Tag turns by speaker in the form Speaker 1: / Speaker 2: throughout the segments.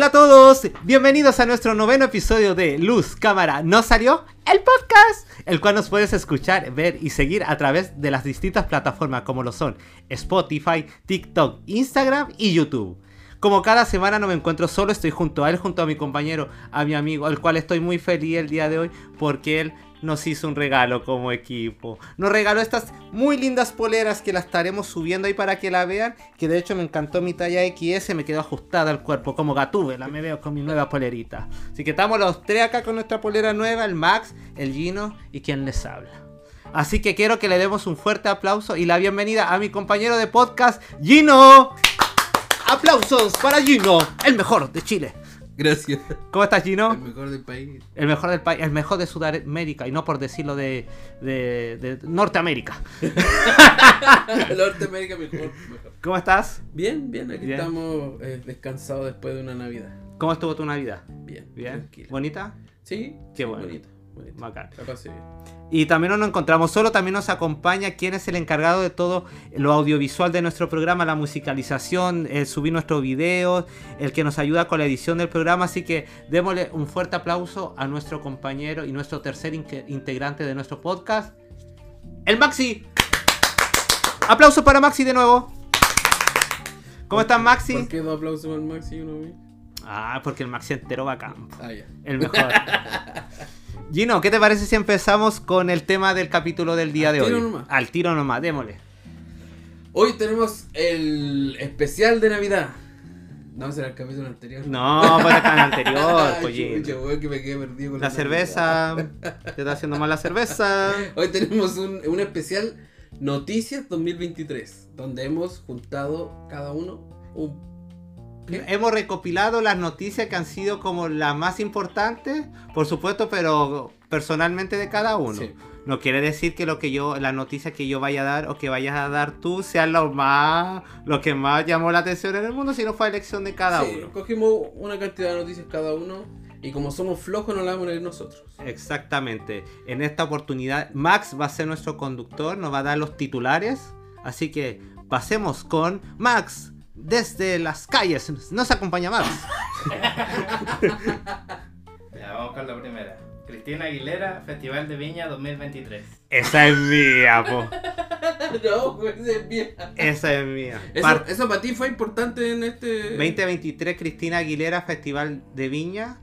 Speaker 1: Hola a todos, bienvenidos a nuestro noveno episodio de Luz, Cámara, ¿no salió? El podcast, el cual nos puedes escuchar, ver y seguir a través de las distintas plataformas como lo son Spotify, TikTok, Instagram y YouTube. Como cada semana no me encuentro solo, estoy junto a él, junto a mi compañero, a mi amigo, al cual estoy muy feliz el día de hoy porque él nos hizo un regalo como equipo. Nos regaló estas muy lindas poleras que las estaremos subiendo ahí para que la vean. Que de hecho me encantó mi talla XS, me quedó ajustada al cuerpo como gatúbela, me veo con mi nueva polerita. Así que estamos los tres acá con nuestra polera nueva, el Max, el Gino y quien les habla. Así que quiero que le demos un fuerte aplauso y la bienvenida a mi compañero de podcast, Gino. Aplausos para Gino, el mejor de Chile.
Speaker 2: Gracias.
Speaker 1: ¿Cómo estás, Gino?
Speaker 2: El mejor del país.
Speaker 1: El mejor del país, el mejor de Sudamérica, y no por decirlo de, de, de Norteamérica.
Speaker 2: Norteamérica mejor, mejor.
Speaker 1: ¿Cómo estás?
Speaker 2: Bien, bien, aquí
Speaker 1: Bien.
Speaker 2: estamos eh, descansados después de una Navidad.
Speaker 1: ¿Cómo estuvo tu Navidad?
Speaker 2: Bien,
Speaker 1: ¿Bien?
Speaker 2: tranquilo.
Speaker 1: ¿Bonita?
Speaker 2: Sí,
Speaker 1: Qué bueno.
Speaker 2: bonito. Bonito.
Speaker 1: Bacán. Y también no nos encontramos solo, también nos acompaña quien es el encargado de todo lo audiovisual de nuestro programa, la musicalización, el subir nuestros videos, el que nos ayuda con la edición del programa. Así que démosle un fuerte aplauso a nuestro compañero y nuestro tercer integrante de nuestro podcast, el Maxi. Aplauso para Maxi de nuevo. ¿Cómo estás, Maxi?
Speaker 2: ¿Por qué dos aplausos para el Maxi y uno a mí?
Speaker 1: Ah, porque el Maxi entero va a campo.
Speaker 2: Ah.
Speaker 1: El mejor. Gino, ¿qué te parece si empezamos con el tema del capítulo del día
Speaker 2: Al
Speaker 1: de
Speaker 2: tiro
Speaker 1: hoy?
Speaker 2: nomás.
Speaker 1: Al tiro nomás, démosle.
Speaker 2: Hoy tenemos el especial de Navidad. No, será el capítulo anterior.
Speaker 1: No, en el anterior,
Speaker 2: chucha, weón, que me quedé perdido con
Speaker 1: La cerveza. Te está haciendo mal la cerveza.
Speaker 2: Hoy tenemos un, un especial Noticias 2023, donde hemos juntado cada uno un...
Speaker 1: Hemos recopilado las noticias que han sido como las más importantes, por supuesto, pero personalmente de cada uno.
Speaker 2: Sí.
Speaker 1: No quiere decir que lo que yo, las noticias que yo vaya a dar o que vayas a dar tú sean lo más, lo que más llamó la atención en el mundo, sino fue elección de cada
Speaker 2: Sí,
Speaker 1: uno.
Speaker 2: Cogimos una cantidad de noticias cada uno y como somos flojos no la vamos a leer nosotros.
Speaker 1: Exactamente. En esta oportunidad, Max va a ser nuestro conductor, nos va a dar los titulares. Así que pasemos con Max desde las calles. Nos acompaña.
Speaker 3: Ya, vamos con la primera. Cristina Aguilera, Festival de Viña 2023.
Speaker 1: Esa es mía, po.
Speaker 2: no, pues es bien.
Speaker 1: Esa es mía.
Speaker 2: Eso, eso para ti fue importante en este...
Speaker 1: 2023 Cristina Aguilera, Festival de Viña.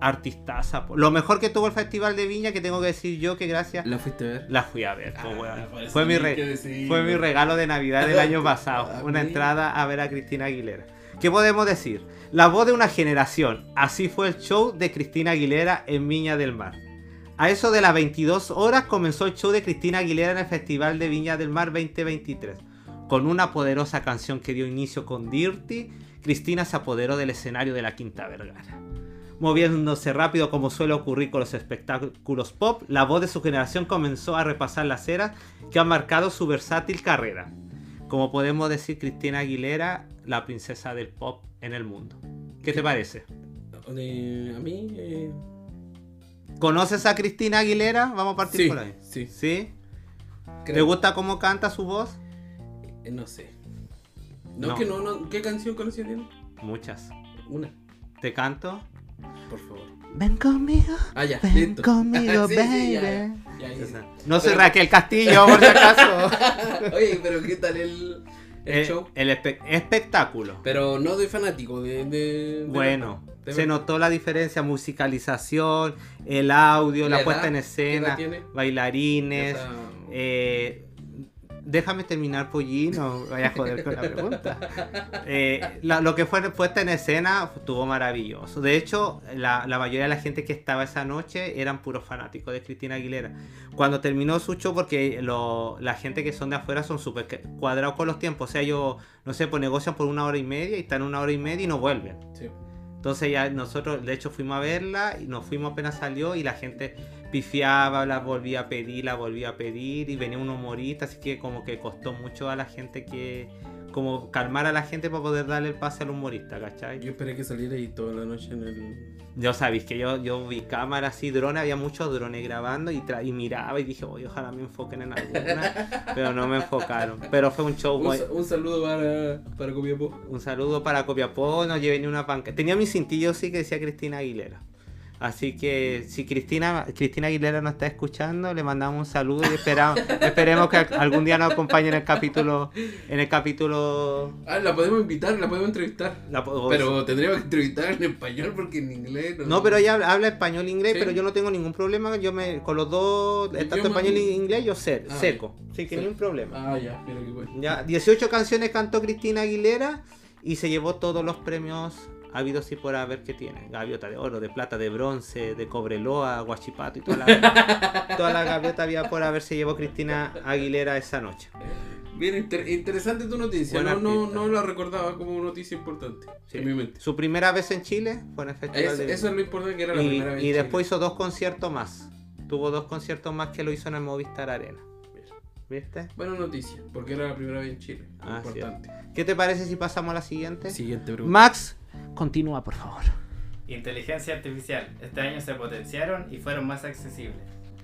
Speaker 1: Artistaza. po. Lo mejor que tuvo el Festival de Viña, que tengo que decir yo que gracias,
Speaker 2: ¿La fuiste a ver?
Speaker 1: la fui a ver. po,
Speaker 2: Ah,
Speaker 1: Fue mi, re- fue mi regalo de Navidad del año pasado.
Speaker 2: Ah,
Speaker 1: Una entrada a ver a Cristina Aguilera. ¿Qué podemos decir? La voz de una generación. Así fue el show de Cristina Aguilera en Viña del Mar. A eso de las 22 horas comenzó el show de Cristina Aguilera en el Festival de Viña del Mar 2023. Con una poderosa canción que dio inicio con Dirty, Cristina se apoderó del escenario de la Quinta Vergara. Moviéndose rápido como suele ocurrir con los espectáculos pop, la voz de su generación comenzó a repasar las eras que han marcado su versátil carrera. Como podemos decir, Cristina Aguilera, la princesa del pop en el mundo. ¿Qué te parece?
Speaker 2: Eh, a mí... eh,
Speaker 1: ¿Conoces a Cristina Aguilera? Vamos a partir
Speaker 2: Sí,
Speaker 1: por ahí.
Speaker 2: sí.
Speaker 1: ¿Sí? ¿Te gusta cómo canta su voz?
Speaker 2: eh, No sé. No,
Speaker 1: No.
Speaker 2: que no, no, ¿qué canción conocía tiene?
Speaker 1: Muchas.
Speaker 2: Una,
Speaker 1: ¿Te canto?
Speaker 2: Por favor.
Speaker 1: Ven conmigo.
Speaker 2: Ah, ya,
Speaker 1: Ven
Speaker 2: listo.
Speaker 1: conmigo,
Speaker 2: Sí, sí, ya,
Speaker 1: baby.
Speaker 2: ya, ya, ya.
Speaker 1: Esa. No soy
Speaker 2: Pero-
Speaker 1: Raquel Castillo, por si acaso.
Speaker 2: Oye, pero ¿qué tal el, el
Speaker 1: Eh,
Speaker 2: show?
Speaker 1: el espe- espectáculo.
Speaker 2: Pero no de fanático, de... de- de
Speaker 1: Bueno,
Speaker 2: de-
Speaker 1: se notó la diferencia, musicalización, el audio, la,
Speaker 2: ¿La
Speaker 1: puesta en
Speaker 2: ¿Qué edad
Speaker 1: escena, bailarines. Eh, déjame terminar, pollino, vaya a joder con la pregunta. Eh, la- lo que fue puesta en escena estuvo maravilloso. De hecho, la, la mayoría de la gente que estaba esa noche eran puros fanáticos de Cristina Aguilera. Cuando terminó su show, porque lo- la gente que son de afuera son súper cuadrados con los tiempos. O sea, ellos, no sé, pues negocian por una hora y media y están una hora y media y no vuelven.
Speaker 2: Sí.
Speaker 1: Entonces ya nosotros, de hecho, fuimos a verla y nos fuimos apenas salió y la gente pifiaba, la volvía a pedir, la volvía a pedir y venía un humorista, así que como que costó mucho a la gente que como calmar a la gente para poder darle el pase al humorista, ¿cachai?
Speaker 2: Yo esperé que saliera ahí toda la noche en el.
Speaker 1: Yo sabéis que yo, yo vi cámaras y drones, había muchos drones grabando y, tra- y miraba y dije, "Oye, ojalá me enfoquen en alguna, pero no me enfocaron. Pero fue un show
Speaker 2: Un, un saludo para, para Copiapó.
Speaker 1: Un saludo para Copiapó, no llevé ni una panca. Tenía mi cintillo sí que decía Cristina Aguilera. Así que si Cristina, Cristina Aguilera nos está escuchando, le mandamos un saludo y esperamos, esperemos que algún día nos acompañe en el capítulo, en el capítulo.
Speaker 2: Ah, la podemos invitar, la podemos entrevistar.
Speaker 1: la- o-
Speaker 2: Pero tendríamos que entrevistar en español porque en inglés
Speaker 1: no, pero ella habla, habla español e inglés,
Speaker 2: Sí.
Speaker 1: pero yo no tengo ningún problema. Yo me con los dos, tanto español e inglés, yo sé,
Speaker 2: Ah,
Speaker 1: seco. Así que
Speaker 2: Sí.
Speaker 1: ni un problema.
Speaker 2: Ah, ya, mira qué bueno.
Speaker 1: Ya, 18 canciones cantó Cristina Aguilera y se llevó todos los premios habidos y por haber que tiene. Gaviota de oro, de plata, de bronce, de cobreloa, guachipato y toda la, toda la gaviota había por haber se llevó Cristina Aguilera esa noche.
Speaker 2: Bien, inter- interesante tu noticia. No, no, no la recordaba como noticia importante
Speaker 1: Sí.
Speaker 2: en mi mente.
Speaker 1: Su primera vez en Chile fue en el Festival
Speaker 2: Es-
Speaker 1: de
Speaker 2: eso es lo importante que era la
Speaker 1: y,
Speaker 2: primera vez.
Speaker 1: y
Speaker 2: en
Speaker 1: después hizo dos conciertos más. Tuvo dos conciertos más que lo hizo en el Movistar Arena. ¿Viste?
Speaker 2: Buena noticia, porque era la primera vez en Chile.
Speaker 1: Ah, sí.
Speaker 2: importante.
Speaker 1: ¿Qué te parece si pasamos a la siguiente?
Speaker 2: Siguiente pregunta.
Speaker 1: Max, continúa por favor.
Speaker 3: Inteligencia artificial. Este año se potenciaron y fueron más accesibles.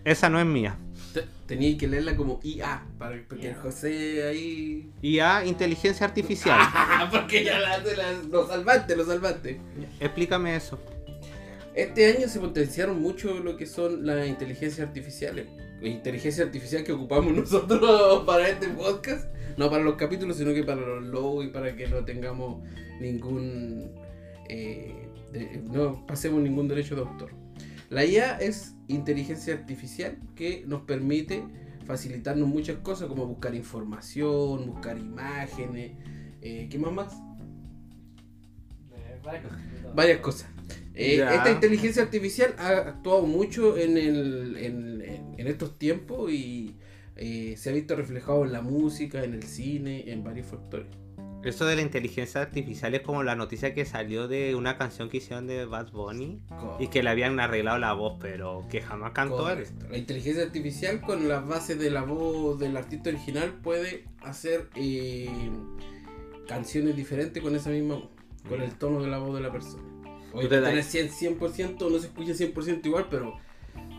Speaker 1: Esa no es mía.
Speaker 2: Te- Tenía que leerla como IA, para porque el José ahí.
Speaker 1: IA, inteligencia artificial.
Speaker 2: porque ya la, la- lo salvaste, lo salvaste.
Speaker 1: Explícame eso.
Speaker 2: Este año se potenciaron mucho lo que son las inteligencias artificiales. La inteligencia artificial que ocupamos nosotros para este podcast. No para los capítulos, sino que para los logos y para que no tengamos ningún. eh, de- no pasemos ningún derecho de autor. La IA es inteligencia artificial que nos permite facilitarnos muchas cosas como buscar información, buscar imágenes. eh, ¿Qué más más? varias cosas. Eh, esta inteligencia artificial ha actuado mucho en, el, en, en- en estos tiempos y eh, se ha visto reflejado en la música, en el cine, en varios factores.
Speaker 1: Eso de la inteligencia artificial es como la noticia que salió de una canción que hicieron de Bad Bunny y que le habían arreglado la voz, pero que jamás cantó él.
Speaker 2: La inteligencia artificial con las bases de la voz del artista original puede hacer eh, canciones diferentes con esa misma voz, con el tono de la voz de la persona.
Speaker 1: Das-
Speaker 2: 100, 100% no se escucha 100% igual, pero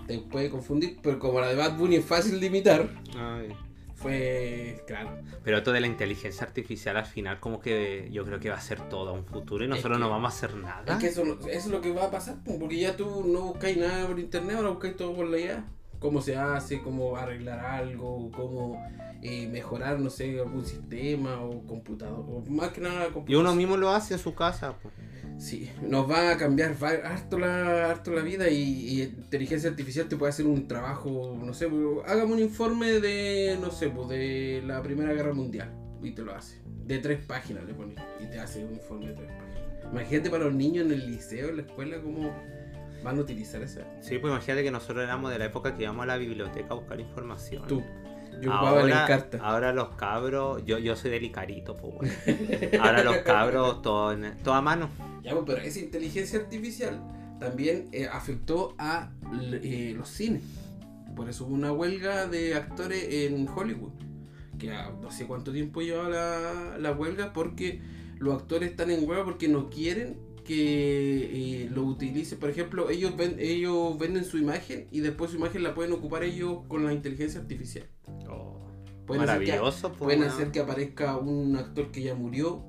Speaker 2: te puede confundir. Pero como la de Bad Bunny es fácil de imitar,
Speaker 1: Ay.
Speaker 2: fue claro.
Speaker 1: Pero esto de la inteligencia artificial al final como que yo creo que va a ser todo a un futuro y nosotros
Speaker 2: que-
Speaker 1: no vamos a hacer nada.
Speaker 2: Es que eso, no- eso es lo que va a pasar, po, porque ya tú no buscáis nada por internet, ahora buscáis todo por la IA. Cómo se hace, cómo arreglar algo, cómo eh, mejorar, no sé, algún sistema o computador, o más que nada
Speaker 1: Y
Speaker 2: computador.
Speaker 1: uno mismo lo hace en su casa. pues.
Speaker 2: Sí, nos va a cambiar va- harto la, harto la vida y, y inteligencia artificial te puede hacer un trabajo, no sé, hágame un informe de, no sé, pues de la Primera Guerra Mundial y te lo hace. De tres páginas le pones y te hace un informe de tres páginas. Imagínate para los niños en el liceo, en la escuela, cómo van a utilizar esa.
Speaker 1: Sí, pues imagínate que nosotros éramos de la época que íbamos a la biblioteca a buscar información.
Speaker 2: Tú, yo ocupaba la encarta.
Speaker 1: ahora los cabros, yo, yo soy del Icarito, pues bueno. Ahora los cabros todo, en- todo a mano.
Speaker 2: Ya, pues, pero esa inteligencia artificial también eh, afectó a eh, los cines. Por eso hubo una huelga de actores en Hollywood. Que no sé cuánto tiempo lleva la, la huelga porque los actores están en huelga porque no quieren que eh, lo utilice. Por ejemplo, ellos, ven, ellos venden su imagen y después su imagen la pueden ocupar ellos con la inteligencia artificial. Pueden hacer que-
Speaker 1: Maravilloso, pues,
Speaker 2: Pueden hacer que aparezca un actor que ya murió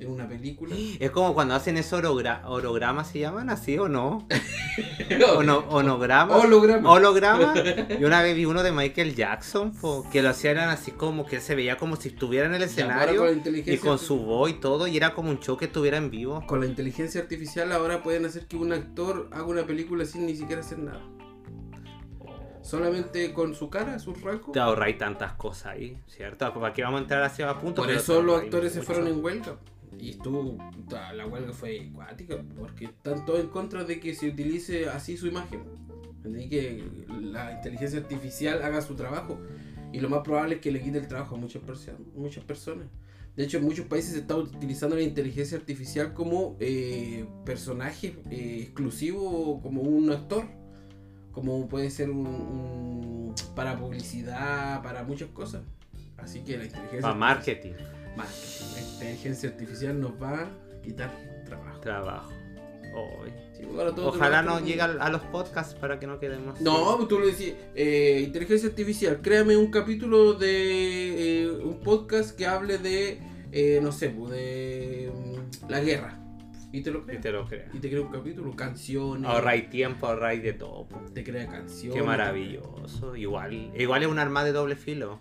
Speaker 2: en una película.
Speaker 1: Es como cuando hacen esos orogra- hologramas, ¿se llaman así o no? Ono- onograma.
Speaker 2: Holograma.
Speaker 1: Holograma. Y una vez vi uno de Michael Jackson, po, que lo hacían así como que se veía como si estuviera en el escenario
Speaker 2: con
Speaker 1: y con su voz y todo, y era como un show que estuviera en vivo.
Speaker 2: Con la inteligencia artificial ahora pueden hacer que un actor haga una película sin ni siquiera hacer nada. Solamente con su cara, sus rasgos.
Speaker 1: Te ahorráis tantas cosas ahí, ¿cierto? ¿Para qué vamos a entrar hacia a punto?
Speaker 2: Por
Speaker 1: Pero
Speaker 2: eso los actores se
Speaker 1: mucho.
Speaker 2: fueron en huelga. Y estuvo, la huelga fue acuática, porque están todos en contra de que se utilice así su imagen. Entendí que la inteligencia artificial haga su trabajo. Y lo más probable es que le quite el trabajo a muchas, perso- muchas personas. De hecho, en muchos países se está utilizando la inteligencia artificial como eh, personaje eh, exclusivo, como un actor. Como puede ser un, un- para publicidad, para muchas cosas. Así que la inteligencia
Speaker 1: Para marketing.
Speaker 2: Marketing. La inteligencia artificial nos va a quitar trabajo.
Speaker 1: Trabajo.
Speaker 2: Sí, todo
Speaker 1: Ojalá no llegue a los podcasts para que no quedemos.
Speaker 2: No, tú le decís, eh, inteligencia artificial, créame un capítulo de eh, un podcast que hable de, eh, no sé, de mm, la guerra. Y te lo
Speaker 1: Y
Speaker 2: crea.
Speaker 1: te lo.
Speaker 2: Y te crea un capítulo, canciones.
Speaker 1: Ahorráis tiempo, ahorráis de todo.
Speaker 2: Te crea canciones.
Speaker 1: Qué maravilloso. Igual, igual es un arma de doble filo.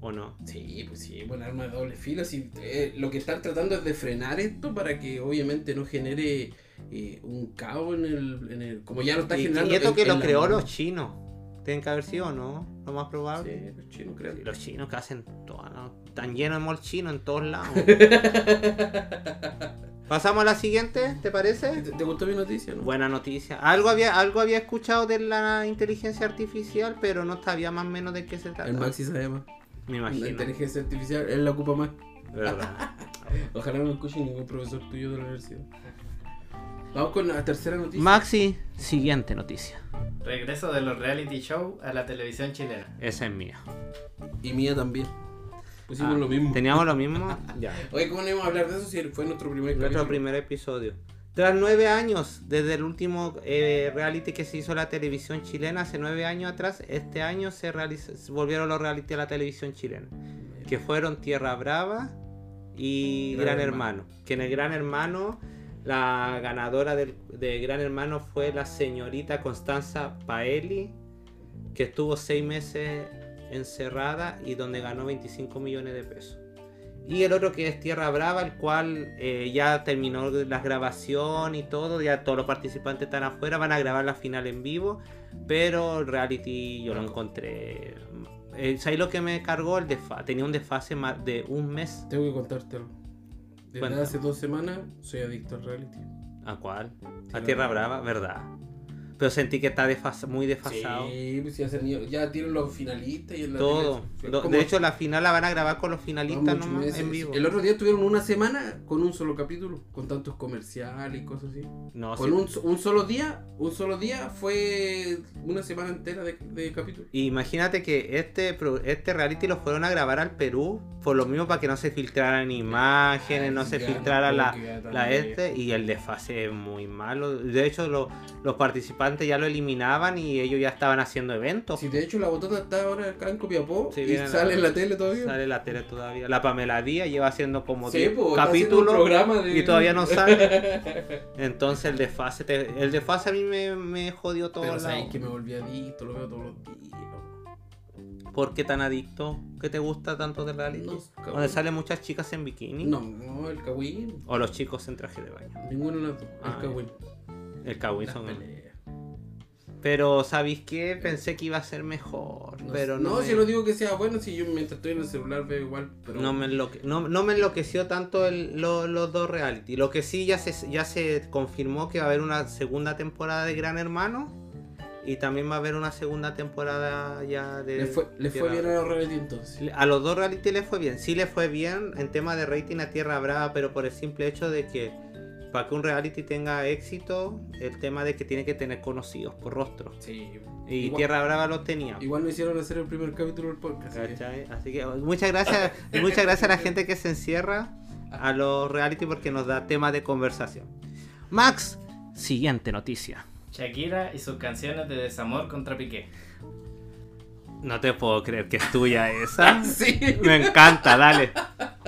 Speaker 1: ¿O no?
Speaker 2: Sí, pues sí, buen arma de doble filo. sí, eh, lo que están tratando es de frenar esto para que obviamente no genere eh, un caos en el, en el- Como ya lo está
Speaker 1: Y,
Speaker 2: generando.
Speaker 1: y esto que
Speaker 2: en
Speaker 1: lo creó los chinos. Tienen que haber sido, ¿no? Lo más probable.
Speaker 2: Sí, los chinos crean.
Speaker 1: Y Los chinos que hacen todo, ¿no? Están llenos de mall chino en todos lados. Pasamos a la siguiente, ¿te parece?
Speaker 2: ¿Te, te gustó mi noticia, no?
Speaker 1: Buena noticia. Algo había, algo había escuchado de la inteligencia artificial, pero no sabía más o menos de qué se trata.
Speaker 2: El Maxi sabe más.
Speaker 1: Me
Speaker 2: La
Speaker 1: imagino.
Speaker 2: inteligencia artificial, él la ocupa más.
Speaker 1: ¿Verdad?
Speaker 2: Ojalá no escuche ningún profesor tuyo de la universidad. Vamos con la tercera noticia.
Speaker 1: Maxi, siguiente noticia.
Speaker 3: Regreso de los reality show a la televisión chilena.
Speaker 1: Esa es mía.
Speaker 2: Y mía también. Pusimos
Speaker 1: Ah,
Speaker 2: lo mismo.
Speaker 1: ¿Teníamos lo mismo? ya.
Speaker 2: Oye, ¿cómo no íbamos a hablar de eso si fue nuestro primer
Speaker 1: Nuestro
Speaker 2: capítulo?
Speaker 1: primer episodio. Tras nueve años, desde el último eh, reality que se hizo en la televisión chilena, hace nueve años atrás, este año se, volvieron los reality a la televisión chilena. Que fueron Tierra Brava y
Speaker 2: Gran
Speaker 1: Gran,
Speaker 2: Hermano.
Speaker 1: Hermano. Que en el Gran Hermano, la ganadora del, de Gran Hermano fue la señorita Constanza Paeli, que estuvo seis meses encerrada y donde ganó 25 millones de pesos. Y el otro que es Tierra Brava, el cual eh, ya terminó la grabación y todo, ya todos los participantes están afuera, van a grabar la final en vivo, pero el reality yo lo encontré... Eh, ¿Sabes lo que me cargó? El tenía un desfase más de un mes.
Speaker 2: Tengo que contártelo. Desde
Speaker 1: Cuéntame.
Speaker 2: hace dos semanas soy adicto al reality.
Speaker 1: ¿A cuál?
Speaker 2: Tierra
Speaker 1: A Tierra
Speaker 2: Brava.
Speaker 1: Brava, ¿verdad? Pero sentí que está muy desfasado.
Speaker 2: Sí, pues ya, se ya tienen los finalistas y en la
Speaker 1: Todo.
Speaker 2: tele-
Speaker 1: Lo-
Speaker 2: como-
Speaker 1: de hecho, la final la van a grabar con los
Speaker 2: no,
Speaker 1: finalistas
Speaker 2: muchos
Speaker 1: nomás en vivo.
Speaker 2: El otro día estuvieron una semana con un solo capítulo, con tantos comerciales y cosas así.
Speaker 1: No,
Speaker 2: Con
Speaker 1: sí.
Speaker 2: un, un solo día, un solo día fue una semana entera de, de capítulo.
Speaker 1: Imagínate que este, este reality lo fueron a grabar al Perú por lo mismo para que no se filtraran imágenes, no se filtrara
Speaker 2: no
Speaker 1: la, la este y el desfase es muy malo. De hecho, lo- los participantes ya lo eliminaban y ellos ya estaban haciendo eventos.
Speaker 2: Si de hecho la botota está ahora acá en Copiapó
Speaker 1: Sí,
Speaker 2: y sale
Speaker 1: la-
Speaker 2: en la tele todavía.
Speaker 1: Sale en la tele todavía. La Pamela Díaz lleva haciendo como
Speaker 2: Sí,
Speaker 1: 10
Speaker 2: po, está haciendo un
Speaker 1: capítulos
Speaker 2: programa de-
Speaker 1: y todavía no sale. Entonces el desfase, te- el desfase a mí me, me jodió todo.
Speaker 2: Pero
Speaker 1: el
Speaker 2: sabes
Speaker 1: lado.
Speaker 2: que me volví adicto, lo veo todos los días.
Speaker 1: ¿Por qué tan adicto? ¿Qué te gusta tanto de reality?
Speaker 2: No,
Speaker 1: Donde salen muchas chicas en bikini.
Speaker 2: No, no, el Kawin.
Speaker 1: O los chicos en traje de baño.
Speaker 2: Ninguno de los dos.
Speaker 1: Ah,
Speaker 2: el Kawin.
Speaker 1: El Kawin son.
Speaker 2: peleas.
Speaker 1: Pero ¿sabéis qué? Pensé que iba a ser mejor.
Speaker 2: No,
Speaker 1: pero no.
Speaker 2: no,
Speaker 1: me,
Speaker 2: si no digo que sea bueno, si yo mientras estoy en el celular veo igual, pero
Speaker 1: no, me enloque- no, no me enloqueció tanto el- lo- los dos reality. Lo que sí ya se, ya se confirmó que va a haber una segunda temporada de Gran Hermano. Y también va a haber una segunda temporada ya de.
Speaker 2: le fue, le fue bien a los reality entonces.
Speaker 1: A los dos reality le fue bien. Sí le fue bien en tema de rating a Tierra Brava, pero por el simple hecho de que para que un reality tenga éxito, el tema de que tiene que tener conocidos por rostro.
Speaker 2: Sí.
Speaker 1: Y
Speaker 2: Igual-
Speaker 1: Tierra Brava los tenía.
Speaker 2: Igual no hicieron hacer el primer capítulo del podcast. así que-
Speaker 1: ¿cachai? Así que muchas gracias, y muchas gracias a la gente que se encierra a los reality porque nos da tema de conversación. Max, siguiente noticia.
Speaker 3: Shakira y sus canciones de desamor contra Piqué.
Speaker 1: No te puedo creer que es tuya esa.
Speaker 2: sí.
Speaker 1: Me encanta, dale.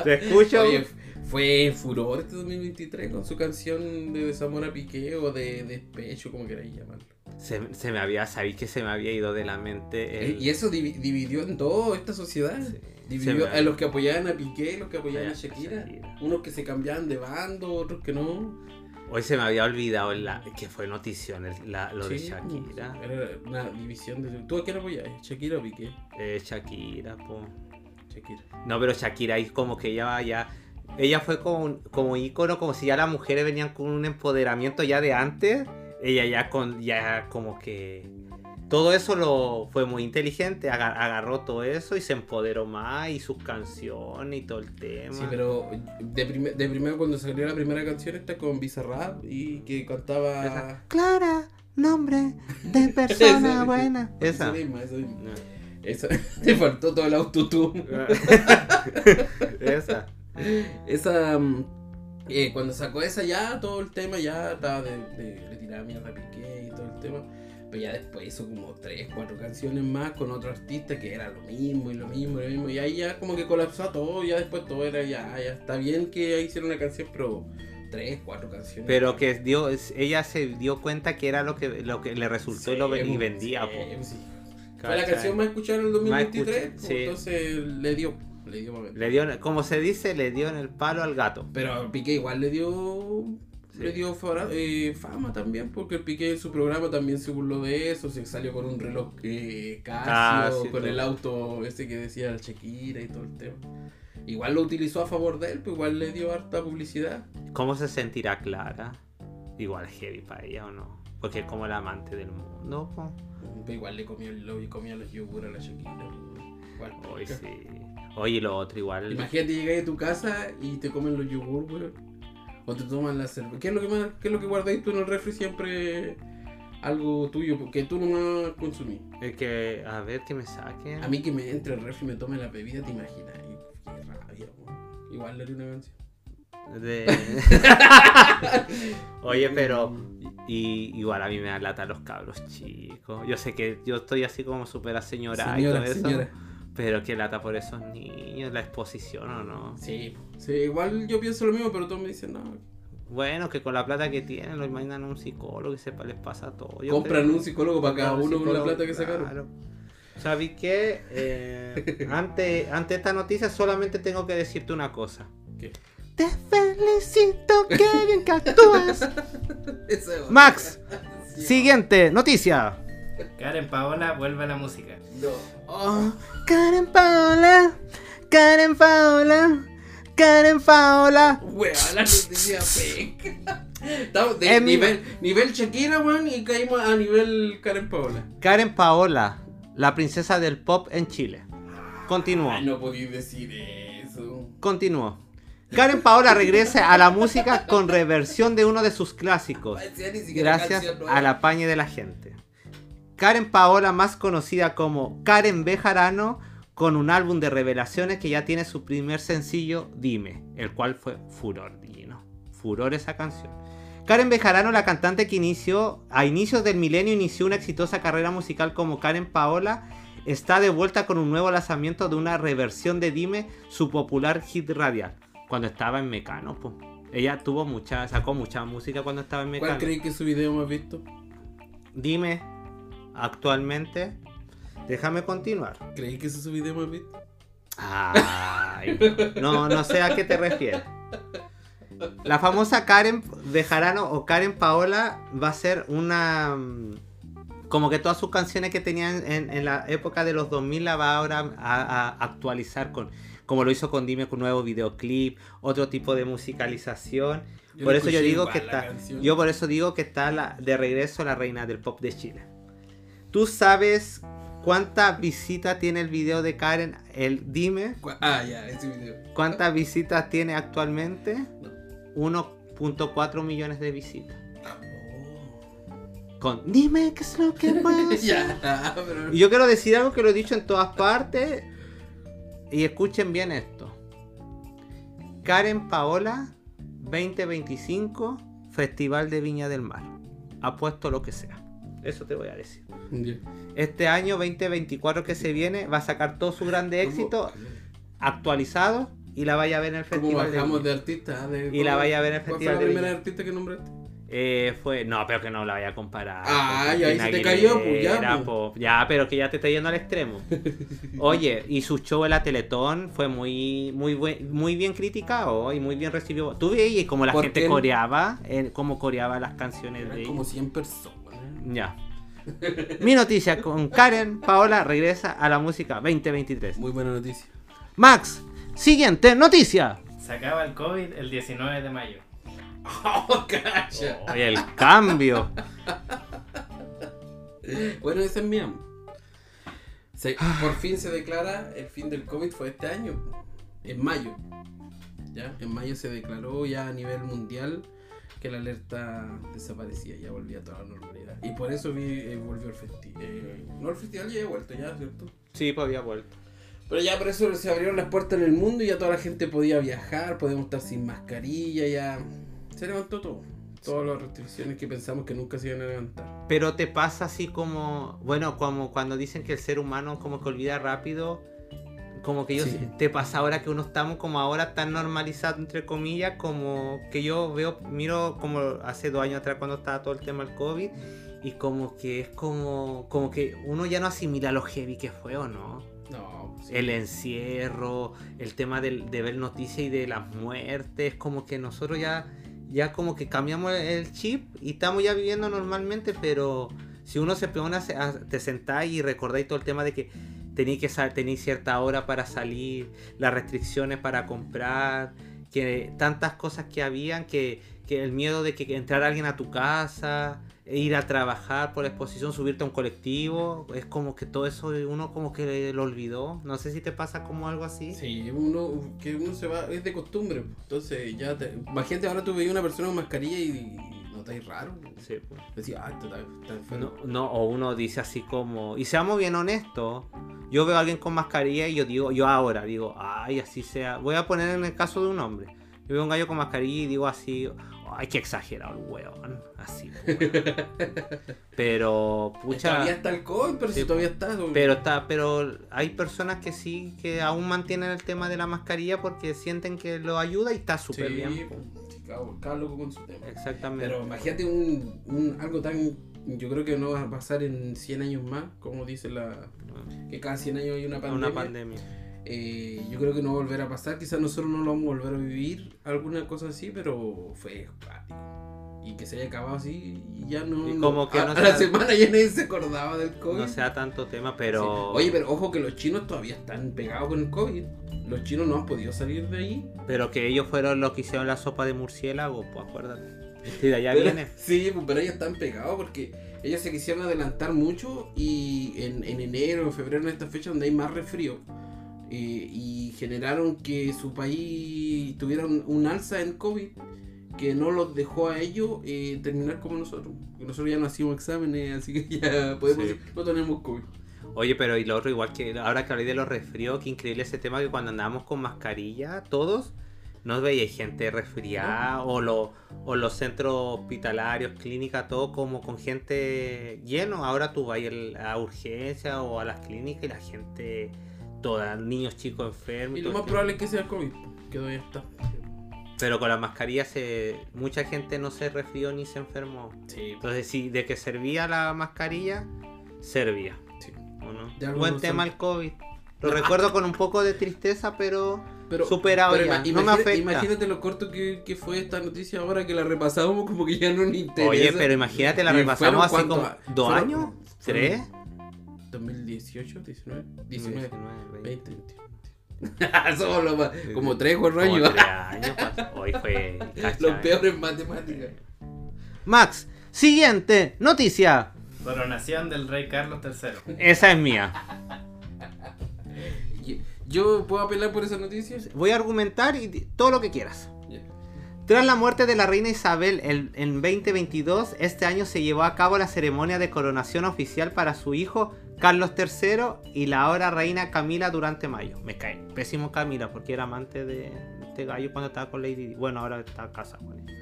Speaker 1: Te escucho.
Speaker 2: Oye, fue furor este 2023 con su canción de desamor a Piqué o de despecho, como queráis llamarlo.
Speaker 1: Se, se me había, sabéis que se me había ido de la mente. el-
Speaker 2: Y eso divi- dividió en dos esta sociedad.
Speaker 1: Sí.
Speaker 2: Dividió
Speaker 1: me-
Speaker 2: a los que apoyaban a Piqué los que apoyaban a
Speaker 1: a
Speaker 2: Shakira. Unos que se cambiaban de bando, otros que no.
Speaker 1: Hoy se me había olvidado la, que fue notición el- la- lo de
Speaker 2: Sí,
Speaker 1: Shakira.
Speaker 2: Era una división de. ¿Tú a quién apoyabas? ¿Shakira o Piqué?
Speaker 1: Eh, Shakira, po.
Speaker 2: Shakira.
Speaker 1: No, pero Shakira ahí como que ella ya. Ella fue como, un- como ícono, como si ya las mujeres venían con un empoderamiento ya de antes. Ella ya con. ya como que. Todo eso lo fue muy inteligente, aga- agarró todo eso y se empoderó más y sus canciones y todo el tema.
Speaker 2: Sí, pero de, prime- de primero cuando salió la primera canción esta con Bizarrap y que cantaba...
Speaker 1: Esa. Clara, nombre de persona
Speaker 2: Esa.
Speaker 1: buena. Esa.
Speaker 2: Esa misma, esa misma.
Speaker 1: No.
Speaker 2: Esa. Te faltó todo el autotune.
Speaker 1: Esa.
Speaker 2: Esa. mm, eh, cuando sacó esa ya, todo el tema ya estaba de, de, le tiraba mierda a Piqué y todo el tema. Pero ya después hizo como tres, cuatro canciones más con otro artista que era lo mismo y lo mismo y lo mismo. Y ahí ya como que colapsó todo, ya después todo era ya, ya está bien que hicieron una canción, pero tres, cuatro canciones.
Speaker 1: Pero que dio, ella se dio cuenta que era lo que, lo que le resultó y, lo, y
Speaker 2: Sí,
Speaker 1: vendía.
Speaker 2: sí, sí. Fue la canción más escuchada en el
Speaker 1: Más
Speaker 2: 2023,
Speaker 1: escucha- sí.
Speaker 2: entonces le dio, le dio para
Speaker 1: Le dio, como se dice, le dio en el palo al gato.
Speaker 2: Pero Piqué igual le dio
Speaker 1: Sí.
Speaker 2: le dio fora- eh, fama también, porque el Piqué en su programa también se burló de eso, se salió con un reloj eh, Casio,
Speaker 1: Casio,
Speaker 2: con
Speaker 1: todo.
Speaker 2: el auto ese que decía Shakira y todo el tema. Igual lo utilizó a favor de él, pues igual le dio harta publicidad.
Speaker 1: ¿Cómo se sentirá Clara? Igual heavy para ella o no. Porque es como el amante del mundo.
Speaker 2: Pero igual le comió, el- le comía los yogur a la Shakira. Igual,
Speaker 1: Hoy
Speaker 2: pica.
Speaker 1: sí. Oye, lo otro igual.
Speaker 2: Imagínate llegar a tu casa y te comen los yogur, weón. O te toman la cerveza. ¿Qué es lo que más, qué es lo que guardáis tú en el refri siempre? Algo tuyo, porque tú nomás consumís.
Speaker 1: Es que, a ver, que me saquen.
Speaker 2: A mí que me entre el refri y me tome la bebida, te imaginas. Qué rabia, weón. Igual le haría una canción.
Speaker 1: De- Oye, pero y, igual a mí me da lata los cabros chicos. Yo sé que yo estoy así como súper señora y todo eso.
Speaker 2: señora.
Speaker 1: Pero qué lata por esos niños, la exposición o no.
Speaker 2: Sí, sí, igual yo pienso lo mismo, pero todos me dicen, no.
Speaker 1: Bueno, que con la plata que tienen lo imaginan a un psicólogo y sepa, les pasa todo. Yo
Speaker 2: Compran
Speaker 1: creo-
Speaker 2: un psicólogo para cada uno con la plata que sacaron.
Speaker 1: claro. ¿Sabes qué? Eh, ante, ante esta noticia solamente tengo que decirte una cosa.
Speaker 2: ¿Qué?
Speaker 1: Te felicito, qué bien que actúas. Max,
Speaker 2: Sí.
Speaker 1: Siguiente noticia.
Speaker 3: Karen Paola vuelve a la música.
Speaker 2: No.
Speaker 1: Oh, Karen Paola, Karen Paola, Karen Paola.
Speaker 2: Weón, la noticia peca. Estamos de
Speaker 1: Es mi-
Speaker 2: nivel, nivel Shakira, weón, y caímos a nivel Karen Paola.
Speaker 1: Karen Paola, la princesa del pop en Chile. Continuó.
Speaker 2: No podéis decir eso.
Speaker 1: Continuó. Karen Paola regresa a la música con reversión de uno de sus clásicos. Gracias al apañe de la gente. Karen Paola, más conocida como Karen Bejarano, con un álbum de revelaciones que ya tiene su primer sencillo, Dime, el cual fue furor, Dino. Furor esa canción. Karen Bejarano, la cantante que inició, a inicios del milenio inició una exitosa carrera musical como Karen Paola, está de vuelta con un nuevo lanzamiento de una reversión de Dime, su popular hit radial, cuando estaba en Mecano. Ella tuvo mucha, sacó mucha música cuando estaba en Mecano.
Speaker 2: ¿Cuál creéis que es su video más visto?
Speaker 1: Dime, actualmente. Déjame continuar.
Speaker 2: ¿Creéis que ese es su video?
Speaker 1: Ay, no, no sé a qué te refieres. La famosa Karen Bejarano o Karen Paola va a ser una. mm, Como que todas sus canciones que tenían en, en la época de los 2000 la va ahora a, a actualizar con. Como lo hizo con Dime con nuevo videoclip, otro tipo de musicalización.
Speaker 2: Yo
Speaker 1: por eso yo digo que está.
Speaker 2: canción.
Speaker 1: Yo por eso digo que está la, de regreso la reina del pop de Chile. ¿Tú sabes cuántas visitas tiene el video de Karen? El dime.
Speaker 2: Ah, ya, ese video.
Speaker 1: ¿Cuántas visitas tiene actualmente?
Speaker 2: No.
Speaker 1: 1.4 millones de visitas.
Speaker 2: Oh.
Speaker 1: Con dime qué es lo que hacer.
Speaker 2: ya, pero.
Speaker 1: Y yo quiero decir algo que lo he dicho en todas partes. Y escuchen bien esto. Karen Paola 2025 Festival de Viña del Mar. Apuesto lo que sea. Eso te voy a decir. Este año 2024 que se viene va a sacar todo su grande éxito actualizado y la vaya a ver en el
Speaker 2: ¿Cómo
Speaker 1: Festival
Speaker 2: bajamos de artista? De-
Speaker 1: Y la vaya a ver en el
Speaker 2: ¿Cuál fue
Speaker 1: Festival
Speaker 2: la primera artista que nombraste?
Speaker 1: Eh, fue, no, pero que no la vaya a comparar.
Speaker 2: Ah, ya, ahí se te cayó, pues, ya, pues.
Speaker 1: po. Ya, pero que ya te está yendo al extremo. Oye, y su show en la Teletón fue muy, muy, buen- muy bien criticado y muy bien recibido. Tú veías como la
Speaker 2: ¿Por
Speaker 1: gente coreaba, eh, cómo coreaba las canciones de
Speaker 2: Eran como 100 personas.
Speaker 1: Ya. Mi noticia con Karen Paola regresa a la música 2023.
Speaker 2: Muy buena noticia.
Speaker 1: Max, siguiente noticia.
Speaker 3: Se acaba el COVID el 19 de mayo.
Speaker 2: ¡Oh, cacha!
Speaker 1: Oye, el cambio.
Speaker 2: Bueno, esa es mía. Se- por fin se declara el fin del COVID fue este año, en mayo. ¿Ya? En mayo se declaró ya a nivel mundial que la alerta desaparecía, ya volvía a toda la normalidad. Y por eso vi- eh, volvió el festival. no, el festival ya ha vuelto ya, ¿cierto?
Speaker 1: Sí, pues había vuelto.
Speaker 2: Pero ya por eso se abrieron las puertas en el mundo y ya toda la gente podía viajar, podíamos estar sin mascarilla, ya se levantó todo. Todas las restricciones que pensamos que nunca se iban a levantar.
Speaker 1: Pero te pasa así como, bueno, como cuando dicen que el ser humano como que olvida rápido, como que yo
Speaker 2: Sí.
Speaker 1: te pasa ahora que uno estamos como ahora tan normalizado entre comillas, como que yo veo, miro como hace dos años atrás cuando estaba todo el tema del COVID y como que es como, como que uno ya no asimila lo heavy que fue o no.
Speaker 2: No, sí.
Speaker 1: El encierro, el tema de, ver noticias y de las muertes, como que nosotros ya, ya como que cambiamos el chip y estamos ya viviendo normalmente, pero si uno se pone a, a- te sentáis y recordáis todo el tema de que tenéis que tenéis cierta hora para salir, las restricciones para comprar, que tantas cosas que habían, que, que el miedo de que, entrara alguien a tu casa, ir a trabajar por exposición, subirte a un colectivo, es como que todo eso uno como que lo olvidó. No sé si te pasa como algo así.
Speaker 2: Sí, uno, que uno se va, es de costumbre. Entonces ya te. Imagínate ahora tú veías una persona con mascarilla y notáis raro.
Speaker 1: Sí, pues.
Speaker 2: Decís, ah, esto está, está enfermo.
Speaker 1: No, no, o uno dice así como, y seamos bien honestos, yo veo a alguien con mascarilla y yo digo, yo ahora digo, ay, así sea, voy a poner en el caso de un hombre, yo veo a un gallo con mascarilla y digo así, ay, qué exagerado el weón, así. pero, pucha,
Speaker 2: Todavía está el COVID, pero
Speaker 1: Sí,
Speaker 2: si todavía está.
Speaker 1: pero está, pero hay personas que sí, que aún mantienen el tema de la mascarilla porque sienten que lo ayuda y está súper
Speaker 2: sí,
Speaker 1: bien.
Speaker 2: Sí, cada, loco con su tema.
Speaker 1: Exactamente.
Speaker 2: Pero imagínate un, un- algo tan. Yo creo que no va a pasar en 100 años más, como dice la. Que cada 100 años hay una pandemia.
Speaker 1: Una pandemia.
Speaker 2: Eh, yo creo que no va a volver a pasar. Quizás nosotros no lo vamos a volver a vivir, alguna cosa así, pero fue. Y que se haya acabado así, y ya no.
Speaker 1: Y como que
Speaker 2: a,
Speaker 1: no
Speaker 2: a
Speaker 1: sea-
Speaker 2: la semana ya nadie se acordaba del COVID.
Speaker 1: No sea tanto tema,
Speaker 2: Sí.
Speaker 1: pero.
Speaker 2: Oye, pero ojo que los chinos todavía están pegados con el COVID. Los chinos no han podido salir de ahí.
Speaker 1: Pero que ellos fueron los que hicieron la sopa de murciélago, pues acuérdate. Este de allá
Speaker 2: Pero-
Speaker 1: viene.
Speaker 2: Sí, pues, pero ellos están pegados porque ellos se quisieron adelantar mucho y en, en enero, en febrero, en esta fecha donde hay más resfrío, eh, y generaron que su país tuviera un, un alza en COVID que no los dejó a ellos eh, terminar como nosotros. Nosotros ya no hacíamos exámenes, así que ya podemos
Speaker 1: Sí.
Speaker 2: decir, no tenemos COVID.
Speaker 1: Oye, pero y lo otro, igual que ahora que hablé de los resfríos, qué increíble ese tema que cuando andábamos con mascarilla, todos, no veía gente resfriada o, lo- o los centros hospitalarios, clínicas, todo como con gente lleno. Ahora tú vas el- a urgencia o a las clínicas y la gente, toda, niños chicos enfermos.
Speaker 2: Y lo más probable es que sea el COVID, que todavía está.
Speaker 1: Pero con la mascarilla se, mucha gente no se resfrió ni se enfermó.
Speaker 2: Sí,
Speaker 1: Entonces, sí, de que servía la mascarilla, servía.
Speaker 2: Sí.
Speaker 1: ¿o no?
Speaker 2: De
Speaker 1: Buen tema el COVID. Lo recuerdo con un poco de tristeza, pero
Speaker 2: Pero,
Speaker 1: superado
Speaker 2: pero
Speaker 1: ya.
Speaker 2: ima-
Speaker 1: no me
Speaker 2: imagina-
Speaker 1: afecta.
Speaker 2: Imagínate lo corto que, que fue esta noticia ahora que la repasamos como que ya no nos interesa.
Speaker 1: Oye, pero imagínate, la repasamos
Speaker 2: cuánto-
Speaker 1: como dos años, tres,
Speaker 2: 2018, 19, 19,
Speaker 1: 19,
Speaker 2: 20, 21. Somos los más- como 3, 4
Speaker 1: como
Speaker 2: años.
Speaker 1: tres años pasó. Hoy fue.
Speaker 2: Los peores en matemáticas.
Speaker 1: Max, siguiente noticia.
Speaker 3: Coronación del rey Carlos III.
Speaker 1: Esa es mía.
Speaker 2: ¿Yo puedo apelar por esa noticia?
Speaker 1: Voy a argumentar y todo lo que quieras. Tras la muerte de la reina Isabel el- en 2022, este año se llevó a cabo la ceremonia de coronación oficial para su hijo Carlos III y la ahora reina Camila durante mayo. Me cae pésimo Camila porque era amante de este gallo cuando estaba con Lady Di. Bueno, ahora está casado con ella.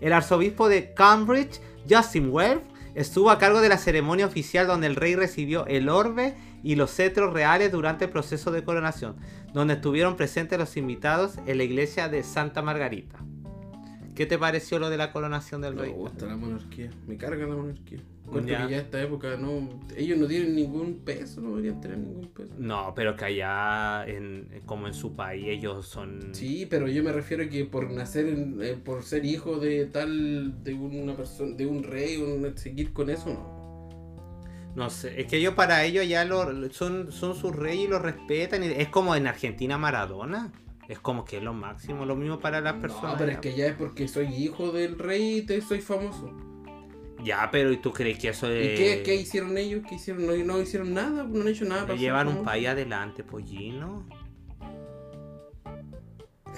Speaker 1: El arzobispo de Cambridge, Justin Welf, estuvo a cargo de la ceremonia oficial donde el rey recibió el orbe y los cetros reales durante el proceso de coronación, donde estuvieron presentes los invitados en la iglesia de Santa Margarita. ¿Qué te pareció lo de la coronación del
Speaker 2: Me
Speaker 1: rey?
Speaker 2: gusta la monarquía, me carga la monarquía. Encuentro
Speaker 1: Ya.
Speaker 2: esta época no. Ellos no tienen ningún peso, no deberían tener ningún peso.
Speaker 1: No, pero que allá, en, como en su país, ellos son...
Speaker 2: Sí, pero yo me refiero a que por nacer, en- eh, por ser hijo de tal, de una persona, de un rey, un- seguir con eso, no.
Speaker 1: No sé, es que ellos para ellos ya lo, son, son sus reyes y los respetan. es como en Argentina Maradona. Es como que es lo máximo, lo mismo para las personas.
Speaker 2: No, pero es que ya es porque soy hijo del rey y te, soy famoso.
Speaker 1: Ya, pero ¿y tú crees que eso
Speaker 2: ¿Y
Speaker 1: es...
Speaker 2: qué, qué hicieron ellos? ¿Qué hicieron? No, no hicieron nada, no han hecho nada. Para
Speaker 1: llevan un país adelante, pollino.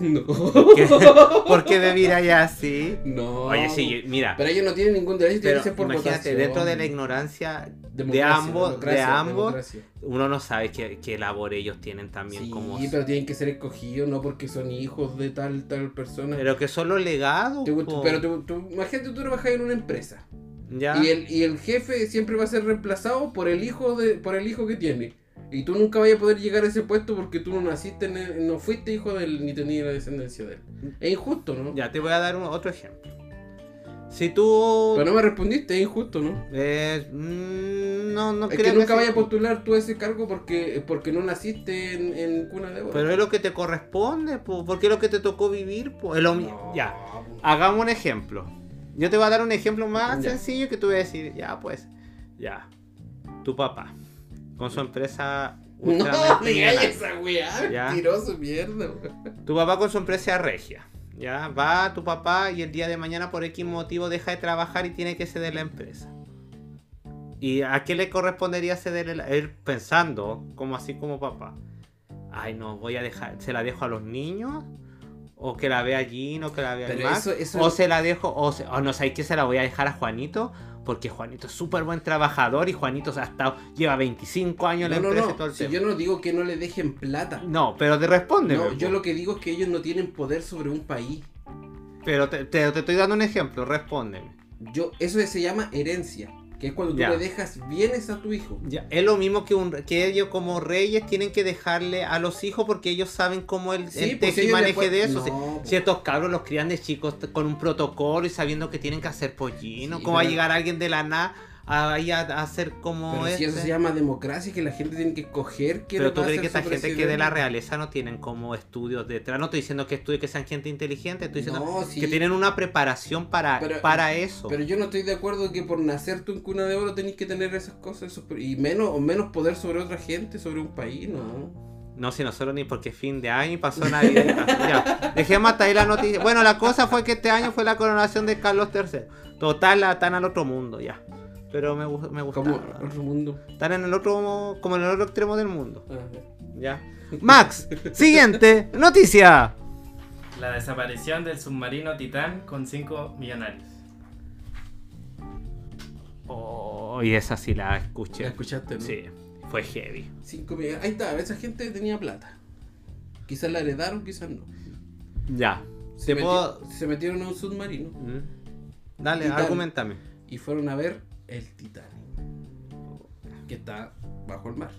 Speaker 2: No.
Speaker 1: ¿Por qué mira ya así?
Speaker 2: No.
Speaker 1: Oye, sí, mira.
Speaker 2: Pero ellos no tienen ningún derecho, que ser por
Speaker 1: imagínate,
Speaker 2: votación.
Speaker 1: dentro de la ignorancia de ambos, de ambos,
Speaker 2: democracia.
Speaker 1: uno no sabe qué, qué labor ellos tienen también
Speaker 2: Sí,
Speaker 1: como...
Speaker 2: pero tienen que ser escogidos, no porque son hijos de tal, tal persona.
Speaker 1: Pero que son los legados.
Speaker 2: Pero tú- imagínate tú trabajas en una empresa
Speaker 1: ya.
Speaker 2: y el, y el jefe siempre va a ser reemplazado por el hijo de por el hijo que tiene. Y tú nunca vas a poder llegar a ese puesto porque tú no naciste, en el- no fuiste hijo de él ni tenías la descendencia de él. Es injusto, ¿no?
Speaker 1: Ya te voy a dar un- otro ejemplo. Si tú...
Speaker 2: Pero no me respondiste, es injusto, ¿no?
Speaker 1: eh, mm, no, no
Speaker 2: es
Speaker 1: creo
Speaker 2: que nunca
Speaker 1: sea-
Speaker 2: vayas a postular tú ese cargo porque, porque no naciste en, en cuna de oro.
Speaker 1: Pero es lo que te corresponde, po, porque es lo que te tocó vivir. po, es lo mi-
Speaker 2: No,
Speaker 1: Ya, hagamos un ejemplo. Yo te voy a dar un ejemplo más
Speaker 2: Ya.
Speaker 1: sencillo que tú vas a decir, ya pues, ya. Tu papá, con su empresa
Speaker 2: No, esa weá,
Speaker 1: Ya.
Speaker 2: mentiroso, mierda.
Speaker 1: Tu papá con su empresa regia. Ya, va tu papá y el día de mañana por X motivo deja de trabajar y tiene que ceder la empresa. ¿Y a qué le correspondería ceder el, él pensando, como así como papá? Ay, no, voy a dejar, ¿se la dejo a los niños? ¿O que la vea allí, no que la vea
Speaker 2: eso- eso-
Speaker 1: ¿O se la dejo, o, se- o no sabéis que se la voy a dejar a Juanito? Porque Juanito es súper buen trabajador y Juanito ha estado, lleva 25 años en
Speaker 2: No,
Speaker 1: la
Speaker 2: no,
Speaker 1: empresa
Speaker 2: no.
Speaker 1: todo el
Speaker 2: Si yo no digo que no le dejen plata.
Speaker 1: No, pero te responde.
Speaker 2: No, yo lo que digo es que ellos no tienen poder sobre un país.
Speaker 1: Pero te, te- te estoy dando un ejemplo, respóndeme.
Speaker 2: Yo, eso se llama herencia, que es cuando tú le dejas bienes a tu hijo.
Speaker 1: Ya, es lo mismo que, un, que ellos como reyes tienen que dejarle a los hijos porque ellos saben cómo el,
Speaker 2: Sí,
Speaker 1: el
Speaker 2: pues
Speaker 1: maneje
Speaker 2: después-
Speaker 1: de eso.
Speaker 2: No, pues.
Speaker 1: Ciertos cabros los crían de chicos con un protocolo y sabiendo que tienen que hacer pollino.
Speaker 2: Sí,
Speaker 1: ¿Cómo va a llegar alguien de la nada a, a hacer como
Speaker 2: Pero si eso
Speaker 1: este?
Speaker 2: se llama democracia, que la gente tiene que escoger quién
Speaker 1: Pero tú crees que esta
Speaker 2: su
Speaker 1: gente que de la realeza no tienen como estudios detrás. No estoy diciendo que estudien que sean gente inteligente, estoy diciendo
Speaker 2: No, sí.
Speaker 1: que tienen una preparación para,
Speaker 2: Pero-
Speaker 1: para eso.
Speaker 2: Pero yo no estoy de acuerdo que por nacer tú en cuna de oro tenés que tener esas cosas esos- y menos o menos poder sobre otra gente, sobre un país, no.
Speaker 1: No, si nosotros ni porque fin de año y pasó Navidad. ya, dejemos hasta ahí la noticia. Bueno, la cosa fue que este año fue la coronación de Carlos III. Total, la- están al otro mundo ya. Pero me, me gusta.
Speaker 2: Como otro mundo.
Speaker 1: Están en el otro, como en el otro extremo del mundo.
Speaker 2: Ah,
Speaker 1: Ya. Max, siguiente noticia.
Speaker 3: La desaparición del submarino Titán con 5 millonarios.
Speaker 1: Oh, y esa sí la escuché.
Speaker 2: ¿La escuchaste, no?
Speaker 1: Sí, fue heavy.
Speaker 2: Cinco millones. Ahí está, esa gente tenía plata. Quizás la heredaron, quizás no.
Speaker 1: Ya.
Speaker 2: Se,
Speaker 1: Te
Speaker 2: meti-
Speaker 1: puedo-
Speaker 2: se metieron a un submarino
Speaker 1: Mm. Dale, argumentame.
Speaker 2: y fueron a ver el Titanic, que está bajo el mar.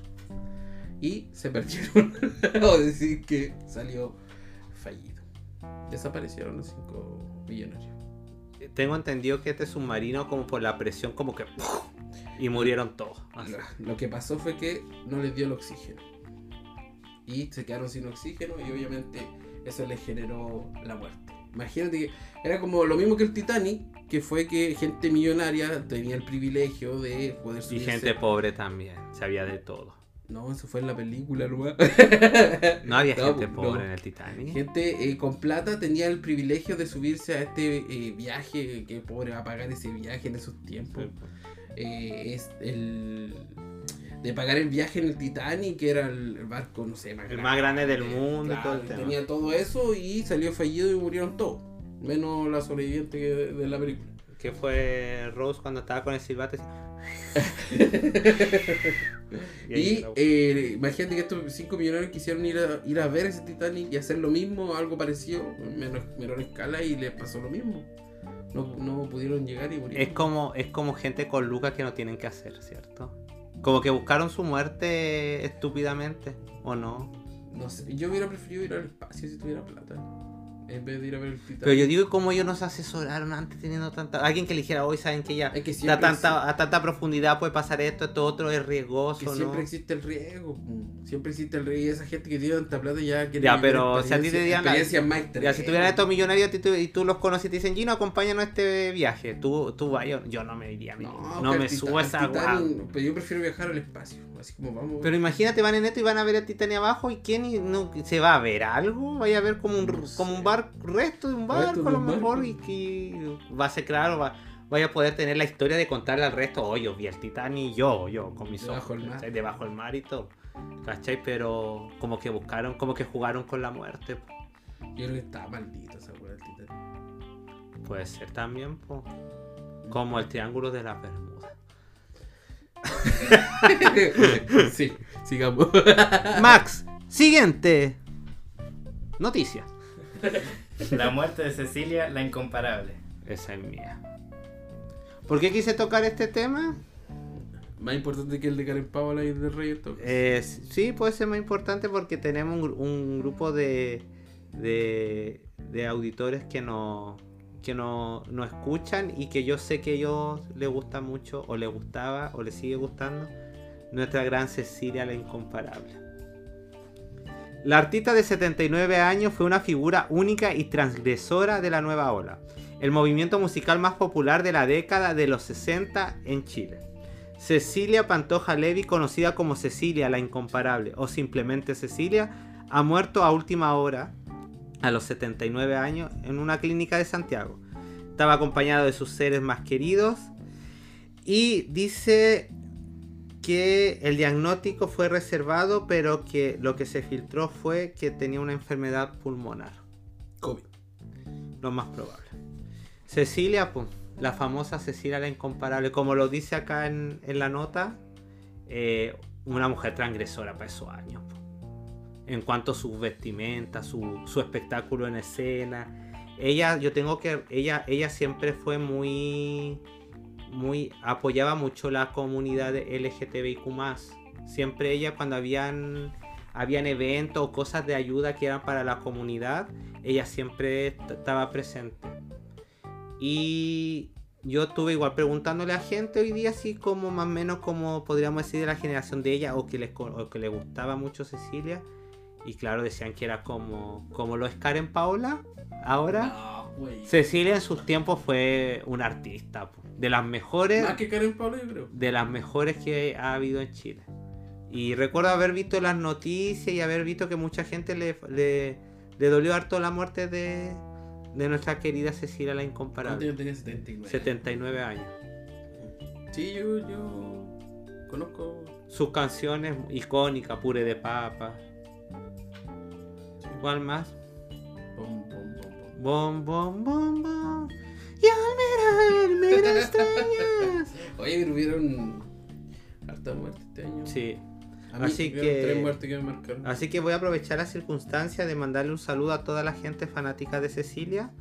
Speaker 2: Y se perdieron, o decir que salió fallido. Desaparecieron los cinco millonarios.
Speaker 1: Tengo entendido que este submarino, como por la presión, como que. Y murieron todos. Así.
Speaker 2: Lo que pasó fue que no les dio el oxígeno. Y se quedaron sin oxígeno y obviamente eso les generó la muerte. Imagínate que era como lo mismo que el Titanic, que fue que gente millonaria tenía el privilegio de poder
Speaker 1: Y
Speaker 2: subirse.
Speaker 1: gente pobre también, sabía de todo.
Speaker 2: No, eso fue en la película nomás.
Speaker 1: No había
Speaker 2: No,
Speaker 1: gente
Speaker 2: no.
Speaker 1: pobre en el Titanic.
Speaker 2: Gente eh, con plata tenía el privilegio de subirse a este eh, viaje, que pobre va a pagar ese viaje en esos tiempos. Eh, es el de pagar el viaje en el Titanic, que era el barco, no sé, más
Speaker 1: El más grande del
Speaker 2: Eh,
Speaker 1: mundo y todo el tema.
Speaker 2: Tenía todo eso y salió fallido y murieron todos. Menos la sobreviviente de, la película.
Speaker 1: Que fue Rose cuando estaba con el silbato. y
Speaker 2: eh, imagínate que estos cinco millonarios quisieron ir a, ir a ver ese Titanic y hacer lo mismo, algo parecido, en menor, menor escala, y les pasó lo mismo. No, no pudieron llegar y murieron.
Speaker 1: es como es como gente con lucas que no tienen que hacer, ¿cierto? Como que buscaron su muerte estúpidamente, ¿o no?
Speaker 2: No sé, yo hubiera preferido ir al espacio si tuviera plata. En vez de ir a ver el Titanic.
Speaker 1: Pero yo digo cómo ellos nos asesoraron antes teniendo tanta... Alguien que le dijera hoy, saben que ya
Speaker 2: Es que
Speaker 1: tanta, a tanta profundidad puede pasar esto, esto otro es
Speaker 2: que
Speaker 1: riesgoso, ¿no?
Speaker 2: siempre existe el riesgo. Siempre existe el riesgo. Y esa gente que tiene tanta plata ya quiere
Speaker 1: Ya, pero si a ti te dieran Ya, si tuvieran estos millonarios y tú, y tú los conoces y te dicen, Gino, acompáñanos a este viaje, tú, tú vayas, yo no me iría, no,
Speaker 2: No,
Speaker 1: me subo a esa.
Speaker 2: Pero yo prefiero viajar al espacio. Así como vamos.
Speaker 1: Pero imagínate, van en esto y van a ver el Titanic abajo y quién y no, se va a ver algo, vaya a ver como un,
Speaker 2: No sé.
Speaker 1: como un bar, resto de un barco a lo mejor y que va a ser claro, va, vaya a poder tener la historia de contarle al resto, oye, yo vi el Titanic yo, yo, con mis
Speaker 2: Debajo
Speaker 1: ojos,
Speaker 2: mar.
Speaker 1: debajo del mar y todo, ¿cachai? Pero como que buscaron, como que jugaron con la muerte.
Speaker 2: Yo creo que está maldito esa del Titanic.
Speaker 1: Puede ser también, po. Como el triángulo de las Bermudas.
Speaker 2: sí, sigamos.
Speaker 1: Max, siguiente noticia.
Speaker 3: La muerte de Cecilia, la incomparable.
Speaker 1: Esa es mía. ¿Por qué quise tocar este tema?
Speaker 2: Más importante que el de Karen Paola y el de Rey.
Speaker 1: Eh, sí, puede ser más importante porque tenemos un, gru- un grupo de, de, de auditores que no que no, escuchan y que yo sé que a ellos les gusta mucho o les gustaba o les sigue gustando nuestra gran Cecilia la incomparable. La artista de 79 años fue una figura única y transgresora de la nueva ola, el movimiento musical más popular de la década de los 60 en Chile. Cecilia Pantoja Levi, conocida como Cecilia la Incomparable o simplemente Cecilia, ha muerto a última hora, a los 79 años, en una clínica de Santiago. Estaba acompañado de sus seres más queridos y dice que el diagnóstico fue reservado, pero que lo que se filtró fue que tenía una enfermedad pulmonar,
Speaker 2: COVID.
Speaker 1: lo más probable. Cecilia, pues, la famosa Cecilia la Incomparable, como lo dice acá en, en la nota, eh, una mujer transgresora para esos años. po. En cuanto a sus vestimentas, su, su espectáculo en escena. Ella, yo tengo que. Ella, ella siempre fue muy. Muy. apoyaba mucho la comunidad LGTBIQ. Siempre ella, cuando habían. Habían eventos o cosas de ayuda que eran para la comunidad, ella siempre est- estaba presente. Y yo estuve igual preguntándole a gente hoy día, así como más o menos como podríamos decir de la generación de ella, o que le gustaba mucho Cecilia. Y claro, decían que era como, como lo es Karen Paola. Ahora,
Speaker 2: No.
Speaker 1: Cecilia en sus tiempos fue una artista, po, de las mejores
Speaker 2: Más que Karen Paola, yo creo.
Speaker 1: de las mejores que ha habido en Chile. Y recuerdo haber visto las noticias y haber visto que mucha gente le, le, le dolió harto la muerte de, de nuestra querida Cecilia la
Speaker 2: ¿Cuánto
Speaker 1: Incomparable.
Speaker 2: yo tenía 79?
Speaker 1: 79 años.
Speaker 2: Sí, yo, yo conozco.
Speaker 1: Sus canciones icónicas, Pure de Papa. ¿Cuál más?
Speaker 2: Pom, pom, pom.
Speaker 1: Bom, bom, bom, bom. Y al mirarme me extrañas.
Speaker 2: Oye, hubieron harta muerte este año.
Speaker 1: Sí.
Speaker 2: A mí
Speaker 1: así que-
Speaker 2: tres muertes que me marcaron.
Speaker 1: Así que voy a aprovechar la circunstancia de mandarle un saludo a toda la gente fanática de Cecilia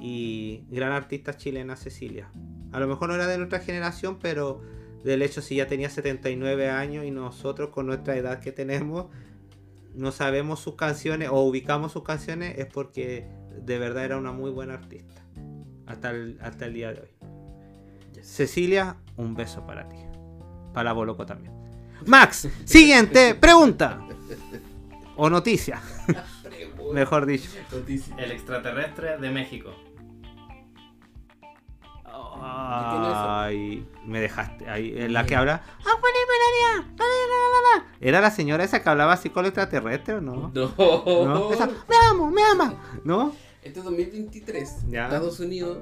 Speaker 1: y gran artista chilena Cecilia. A lo mejor no era de nuestra generación, pero del hecho si ya tenía 79 años y nosotros con nuestra edad que tenemos no sabemos sus canciones o ubicamos sus canciones es porque de verdad era una muy buena artista. Hasta el, hasta el día de hoy. Cecilia, un beso para ti. Para Boloco también. Max, siguiente pregunta. O noticia, mejor dicho.
Speaker 2: Noticia.
Speaker 3: El extraterrestre de México.
Speaker 1: Ay, me dejaste ahí. En la que habla. "Ah, bueno, Melania, la, la, la, la". ¿Era la señora esa que hablaba así con el extraterrestre o no?
Speaker 2: No.
Speaker 1: ¿No? Esa, me amo, me ama. ¿No?
Speaker 2: Este 2023,
Speaker 1: Ya.
Speaker 2: Estados Unidos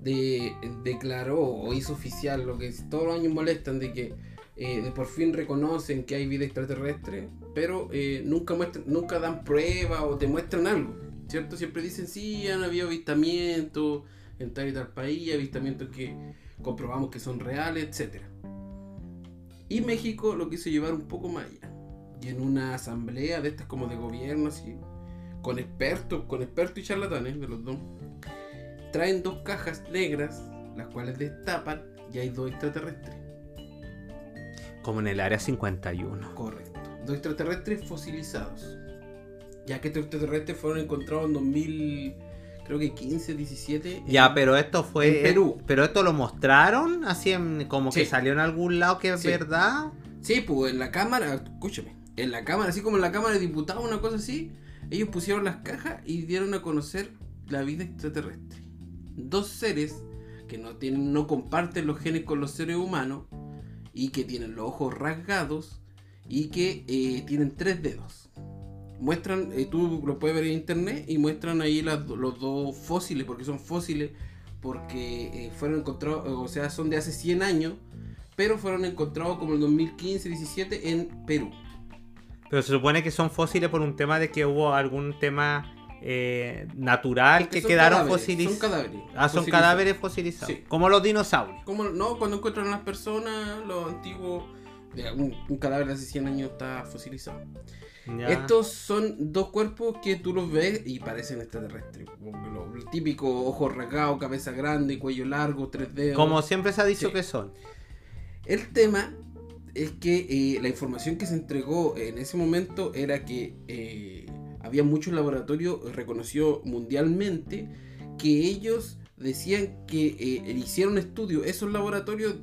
Speaker 2: de- declaró o hizo oficial lo que todos los años molestan de que eh, de por fin reconocen que hay vida extraterrestre, pero eh, nunca muestran, nunca dan pruebas o te muestran algo, ¿cierto? Siempre dicen sí, han habido avistamientos en tal y tal país, avistamientos que comprobamos que son reales, etcétera. Y México lo quiso llevar un poco más allá. Y en una asamblea de estas como de gobierno, así, con expertos, con expertos y charlatanes de los dos, traen dos cajas negras, las cuales destapan y hay dos extraterrestres.
Speaker 1: Como en el área 51.
Speaker 2: Correcto. Dos extraterrestres fosilizados. Ya que estos extraterrestres fueron encontrados en 2000, creo que 15, 17.
Speaker 1: Ya,
Speaker 2: en-
Speaker 1: pero esto fue.
Speaker 2: En Perú.
Speaker 1: Pero esto lo mostraron así en, como que salió en algún lado que es
Speaker 2: Sí.
Speaker 1: verdad.
Speaker 2: Sí, pues en la cámara, escúchame, en la cámara, así como en la cámara de diputados, una cosa así, ellos pusieron las cajas y dieron a conocer la vida extraterrestre. Dos seres que no tienen, no comparten los genes con los seres humanos y que tienen los ojos rasgados y que eh, tienen tres dedos. Muestran, eh, tú lo puedes ver en internet y muestran ahí las los dos fósiles, porque son fósiles, porque eh, fueron encontrados, o sea, son de hace 100 años, pero fueron encontrados como en 2015-17 en Perú.
Speaker 1: Pero se supone que son fósiles por un tema de que hubo algún tema eh, natural que quedaron
Speaker 2: cadáveres,
Speaker 1: fosilizados.
Speaker 2: Son cadáveres.
Speaker 1: Ah, son
Speaker 2: fosilizados.
Speaker 1: cadáveres fosilizados.
Speaker 2: Sí.
Speaker 1: Como los dinosaurios.
Speaker 2: Como, no, cuando encuentran a las personas, los antiguos. Un, un cadáver de hace 100 años está fosilizado.
Speaker 1: Ya.
Speaker 2: Estos son dos cuerpos que tú los ves y parecen extraterrestres. Lo- El típico ojo rasgado, cabeza grande, cuello largo, tres dedos.
Speaker 1: Como siempre se ha dicho
Speaker 2: Sí.
Speaker 1: que son.
Speaker 2: El tema es que eh, la información que se entregó en ese momento era que eh, había muchos laboratorios reconocidos mundialmente que ellos decían que eh, hicieron estudios esos laboratorios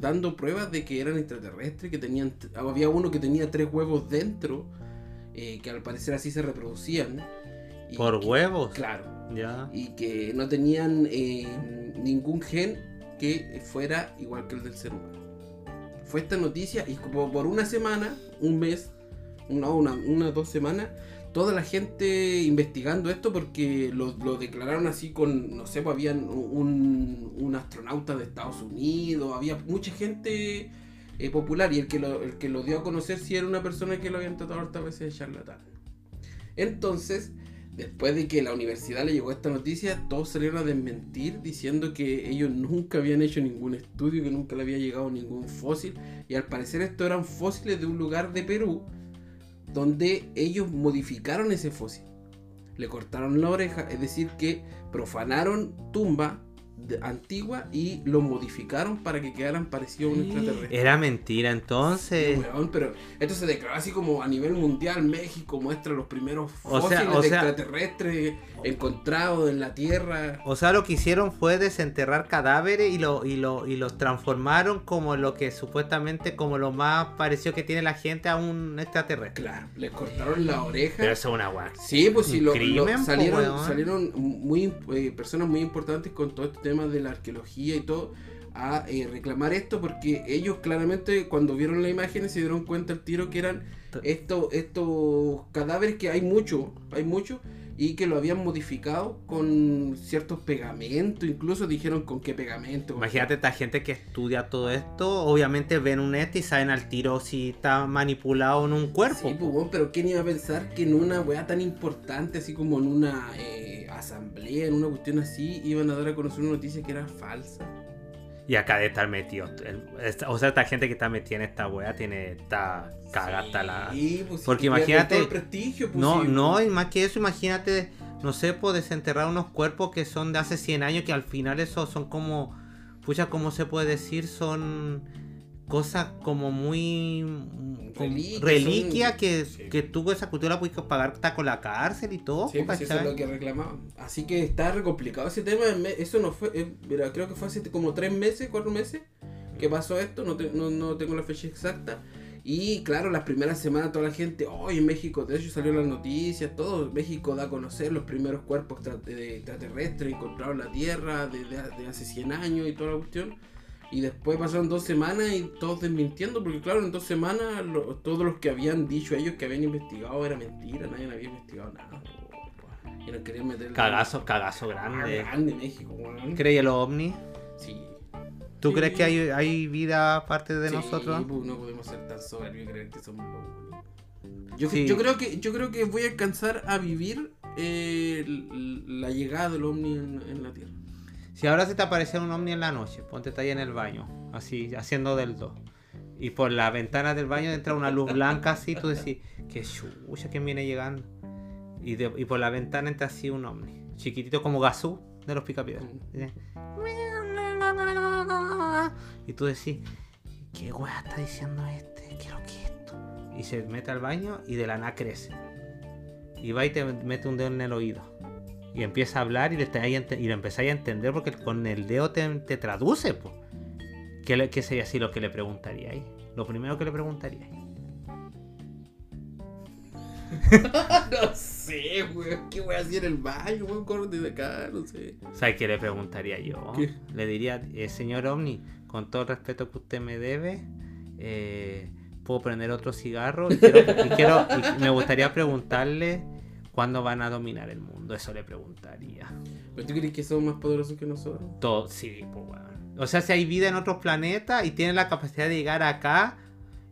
Speaker 2: dando pruebas de que eran extraterrestres, que tenían había uno que tenía tres huevos dentro, eh, que al parecer así se reproducían. y
Speaker 1: Por
Speaker 2: que-
Speaker 1: huevos.
Speaker 2: Claro
Speaker 1: Ya.
Speaker 2: y que no tenían eh, ningún gen que fuera igual que el del ser humano. Fue esta noticia y como por una semana, un mes, no, una, una dos semanas, toda la gente investigando esto porque lo, lo declararon así con, no sé, pues habían un, un astronauta de Estados Unidos, había mucha gente eh, popular y el que, lo, el que lo dio a conocer sí era una persona que lo habían tratado hartas veces de charlatán. Entonces, Después de que la universidad le llegó esta noticia, todos salieron a desmentir diciendo que ellos nunca habían hecho ningún estudio, que nunca le había llegado ningún fósil. Y al parecer estos eran fósiles de un lugar de Perú donde ellos modificaron ese fósil. Le cortaron la oreja, es decir, que profanaron tumba antigua y lo modificaron para que quedaran parecidos a un extraterrestre.
Speaker 1: Era mentira entonces.
Speaker 2: Sí, weón, pero esto se declaró así como a nivel mundial. México muestra los primeros
Speaker 1: O
Speaker 2: fósiles
Speaker 1: sea- o
Speaker 2: de
Speaker 1: sea-
Speaker 2: extraterrestres encontrados en la Tierra.
Speaker 1: O sea, lo que hicieron fue desenterrar cadáveres y, lo, y, lo, y los transformaron como lo que supuestamente como lo más parecido que tiene la gente a un extraterrestre.
Speaker 2: Claro, les cortaron la oreja.
Speaker 1: Pero eso es una guac.
Speaker 2: Sí, pues sí,
Speaker 1: Un
Speaker 2: lo,
Speaker 1: crimen,
Speaker 2: lo-
Speaker 1: po,
Speaker 2: salieron, salieron muy, eh, personas muy importantes con todo este tema de la arqueología y todo a eh, reclamar esto porque ellos claramente cuando vieron las imágenes se dieron cuenta al tiro que eran estos, estos cadáveres que hay mucho, hay mucho y que lo habían modificado con ciertos pegamentos, incluso dijeron con qué pegamento.
Speaker 1: Imagínate esta gente que estudia todo esto, obviamente ven un este y saben al tiro si está manipulado en un cuerpo.
Speaker 2: Sí, pues, pero ¿quién iba a pensar que en una weá tan importante, así como en una eh, asamblea, en una cuestión así, iban a dar a conocer una noticia que era falsa?
Speaker 1: Y acá de estar metido. el- esta- o sea, esta gente que está metida en esta wea tiene. Está cagada hasta la.
Speaker 2: Sí, pues, sí,
Speaker 1: Porque imagínate-
Speaker 2: todo el prestigio, pues,
Speaker 1: No,
Speaker 2: sí,
Speaker 1: no, y más que eso, imagínate, no sé, pues desenterrar unos cuerpos que son de hace 100 años, que al final eso son como, pucha, ¿cómo se puede decir? Son cosas como muy... como
Speaker 2: Reliquias,
Speaker 1: reliquia
Speaker 2: son-
Speaker 1: que,
Speaker 2: sí.
Speaker 1: que tú esa cultura puedes pagar hasta con la cárcel y todo,
Speaker 2: Sí, pues eso es lo que reclamaban. Así que está re complicado ese tema. Eso no fue, eh, mira, creo que fue hace como tres meses, cuatro meses que pasó esto. No, te- no, no tengo la fecha exacta. Y claro, las primeras semanas toda la gente, hoy en México, de hecho salió las noticias, todo México da a conocer los primeros cuerpos extraterrestres encontrados en la Tierra de, de- de hace 100 años y toda la cuestión. Y después pasaron dos semanas y todos desmintiendo, porque claro, en dos semanas lo- todos los que habían dicho ellos que habían investigado era mentira, nadie había investigado nada. Y no querían meter
Speaker 1: Cagazo, cagazo
Speaker 2: Ah,
Speaker 1: grande.
Speaker 2: grande México, weón.
Speaker 1: ¿Crees en los ovnis?
Speaker 2: Sí.
Speaker 1: ¿Tú
Speaker 2: Sí.
Speaker 1: crees que hay, hay vida aparte de
Speaker 2: Sí,
Speaker 1: nosotros?
Speaker 2: pues, no podemos ser tan soberbios y creer que somos los únicos. Yo,
Speaker 1: Sí.
Speaker 2: yo creo que yo creo que voy a alcanzar a vivir eh, la llegada del ovni en, en la Tierra.
Speaker 1: Si ahora se te aparece un ovni en la noche, ponte ahí en el baño, así, haciendo del 2. Y por la ventana del baño entra una luz blanca así, tú decís, qué chucha, ¿quién viene llegando? Y, de- y por la ventana entra así un ovni, chiquitito como Gazú de los Picapiedras. Y tú decís, ¿qué weá está diciendo este? ¿Qué es lo que es esto? Y se mete al baño y de la nada crece. Y va y te mete un dedo en el oído. Y empieza a hablar y, le y lo empezáis a entender porque con el dedo te, te traduce. Po. ¿Qué, qué sería así lo que le preguntaríais? Lo primero que le preguntaríais.
Speaker 2: no sé, weón. ¿Qué voy a hacer en el baño, weón? Córrete de acá, no sé.
Speaker 1: ¿Sabes qué le preguntaría yo?
Speaker 2: ¿Qué?
Speaker 1: Le diría, eh, señor Omni, con todo el respeto que usted me debe, eh, puedo prender otro cigarro y, quiero, y quiero- y me gustaría preguntarle cuándo van a dominar el mundo. Eso le preguntaría.
Speaker 2: ¿Pero tú crees que son más poderosos que nosotros?
Speaker 1: Todo, sí, pues weón. O sea, si hay vida en otros planetas y tienen la capacidad de llegar acá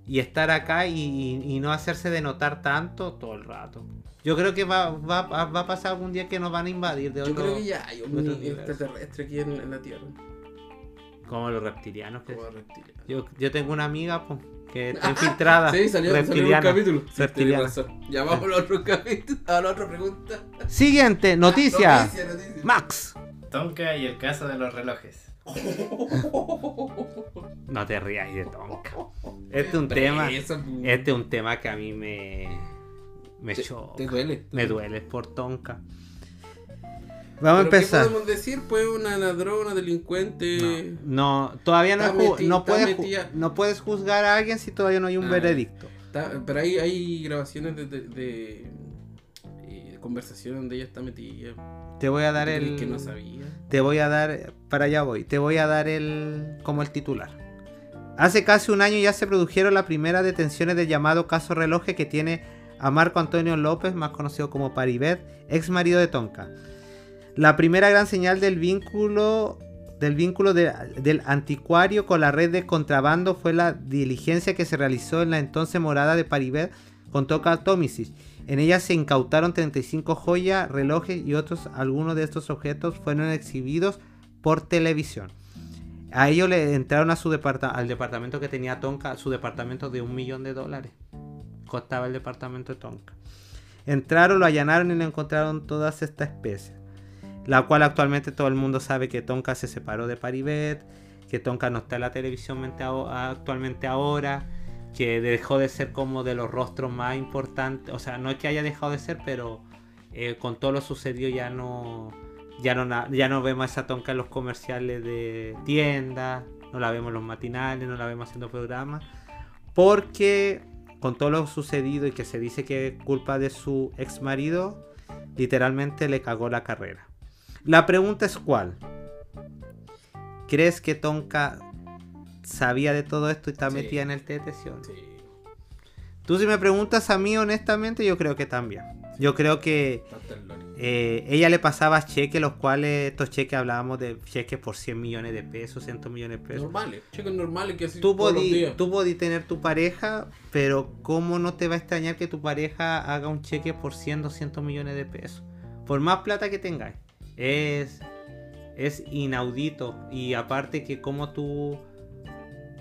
Speaker 1: y estar acá y, y- y no hacerse de notar tanto todo el rato. Yo creo que va, va, va a pasar algún día que nos van a invadir de
Speaker 2: Yo
Speaker 1: otro-
Speaker 2: creo que ya hay un extraterrestre aquí en, en la Tierra.
Speaker 1: como los reptilianos. que-
Speaker 2: Como reptiliano.
Speaker 1: yo, yo tengo una amiga po, que está infiltrada.
Speaker 2: Sí, salió, salió un capítulo. Sí,
Speaker 1: reptiliana.
Speaker 2: tenés razón. Ya vamos a la otra capítulo. A la otra pregunta.
Speaker 1: Siguiente, noticia.
Speaker 2: Noticia, noticia.
Speaker 1: Max.
Speaker 3: Tonka y el caso de los relojes.
Speaker 1: No te rías de Tonka. Este es un tema.
Speaker 2: Presa, pu.
Speaker 1: Este es un tema que a mí me. Me
Speaker 2: Te-
Speaker 1: choca.
Speaker 2: Te duele.
Speaker 1: Me duele por Tonka. Vamos a
Speaker 2: ¿Pero
Speaker 1: empezar.
Speaker 2: ¿Qué podemos decir? Pues una ladrona, delincuente.
Speaker 1: No, todavía no, no, puedes, no puedes juzgar a alguien si todavía no hay un
Speaker 2: Ah,
Speaker 1: veredicto.
Speaker 2: Está- pero hay, hay grabaciones de, de, de- eh, de conversación donde ella está metida.
Speaker 1: Te voy a dar
Speaker 2: ¿Tú crees
Speaker 1: el.
Speaker 2: que no sabía.
Speaker 1: Te voy a dar. Para allá voy. Te voy a dar el. como el titular. Hace casi un año ya se produjeron las primeras detenciones del llamado caso reloje que tiene a Marco Antonio López, más conocido como Paribet, ex marido de Tonka. La primera gran señal del vínculo del vínculo de- del anticuario con la red de contrabando fue la diligencia que se realizó en la entonces morada de Paribet con Tonka Tomisic. En ella se incautaron 35 joyas, relojes y otros. Algunos de estos objetos fueron exhibidos por televisión. A ellos le entraron a su al departamento que tenía Tonka, su departamento de un millón de dólares. Costaba el departamento de Tonka. Entraron, lo allanaron y le encontraron todas estas especies. La cual actualmente todo el mundo sabe que Tonka se separó de Paribet, que Tonka no está en la televisión actualmente ahora, que dejó de ser como de los rostros más importantes. O sea, no es que haya dejado de ser, pero eh, con todo lo sucedido ya no, ya no, ya no vemos a esa Tonka en los comerciales de tiendas, no la vemos en los matinales, no la vemos haciendo programas, porque con todo lo sucedido y que se dice que es culpa de su ex marido, literalmente le cagó la carrera. La pregunta es cuál. ¿Crees que Tonka sabía de todo esto y está
Speaker 2: Sí.
Speaker 1: metida en el TT? ¿sí. Tú si me preguntas a mí honestamente, yo creo que también. Yo creo que eh, ella le pasaba cheques, los cuales estos cheques hablábamos de cheques por 100 millones de pesos, 100 millones de pesos.
Speaker 2: Normales, chicos normales que así
Speaker 1: Tú
Speaker 2: todos los
Speaker 1: podí,
Speaker 2: días.
Speaker 1: tú podí tener tu pareja, pero ¿cómo no te va a extrañar que tu pareja haga un cheque por 100, 200 millones de pesos? Por más plata que tengáis. Es, es inaudito. Y aparte que como tú...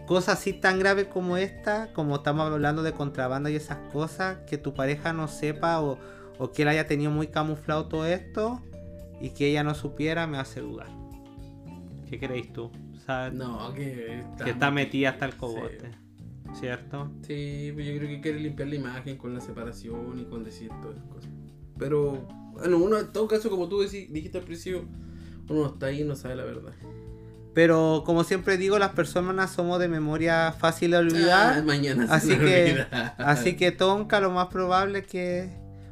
Speaker 1: Cosas así tan graves como esta, como estamos hablando de contrabando y esas cosas, que tu pareja no sepa o, o que él haya tenido muy camuflado todo esto y que ella no supiera, me hace dudar. ¿Qué creéis tú? ¿Sabes?
Speaker 2: No, que está,
Speaker 1: que está metida hasta el
Speaker 2: Sí.
Speaker 1: cogote. ¿Cierto?
Speaker 2: Sí, pues yo creo que quiere limpiar la imagen con la separación y con decir todas esas cosas. Pero, bueno, uno en todo caso, como tú decí- dijiste al principio, uno no está ahí y no sabe la verdad.
Speaker 1: Pero como siempre digo, las personas somos de memoria fácil de
Speaker 2: Ah,
Speaker 1: olvidar.
Speaker 2: mañana se
Speaker 1: así
Speaker 2: me
Speaker 1: que-
Speaker 2: olvida.
Speaker 1: así que Tonka lo más probable que...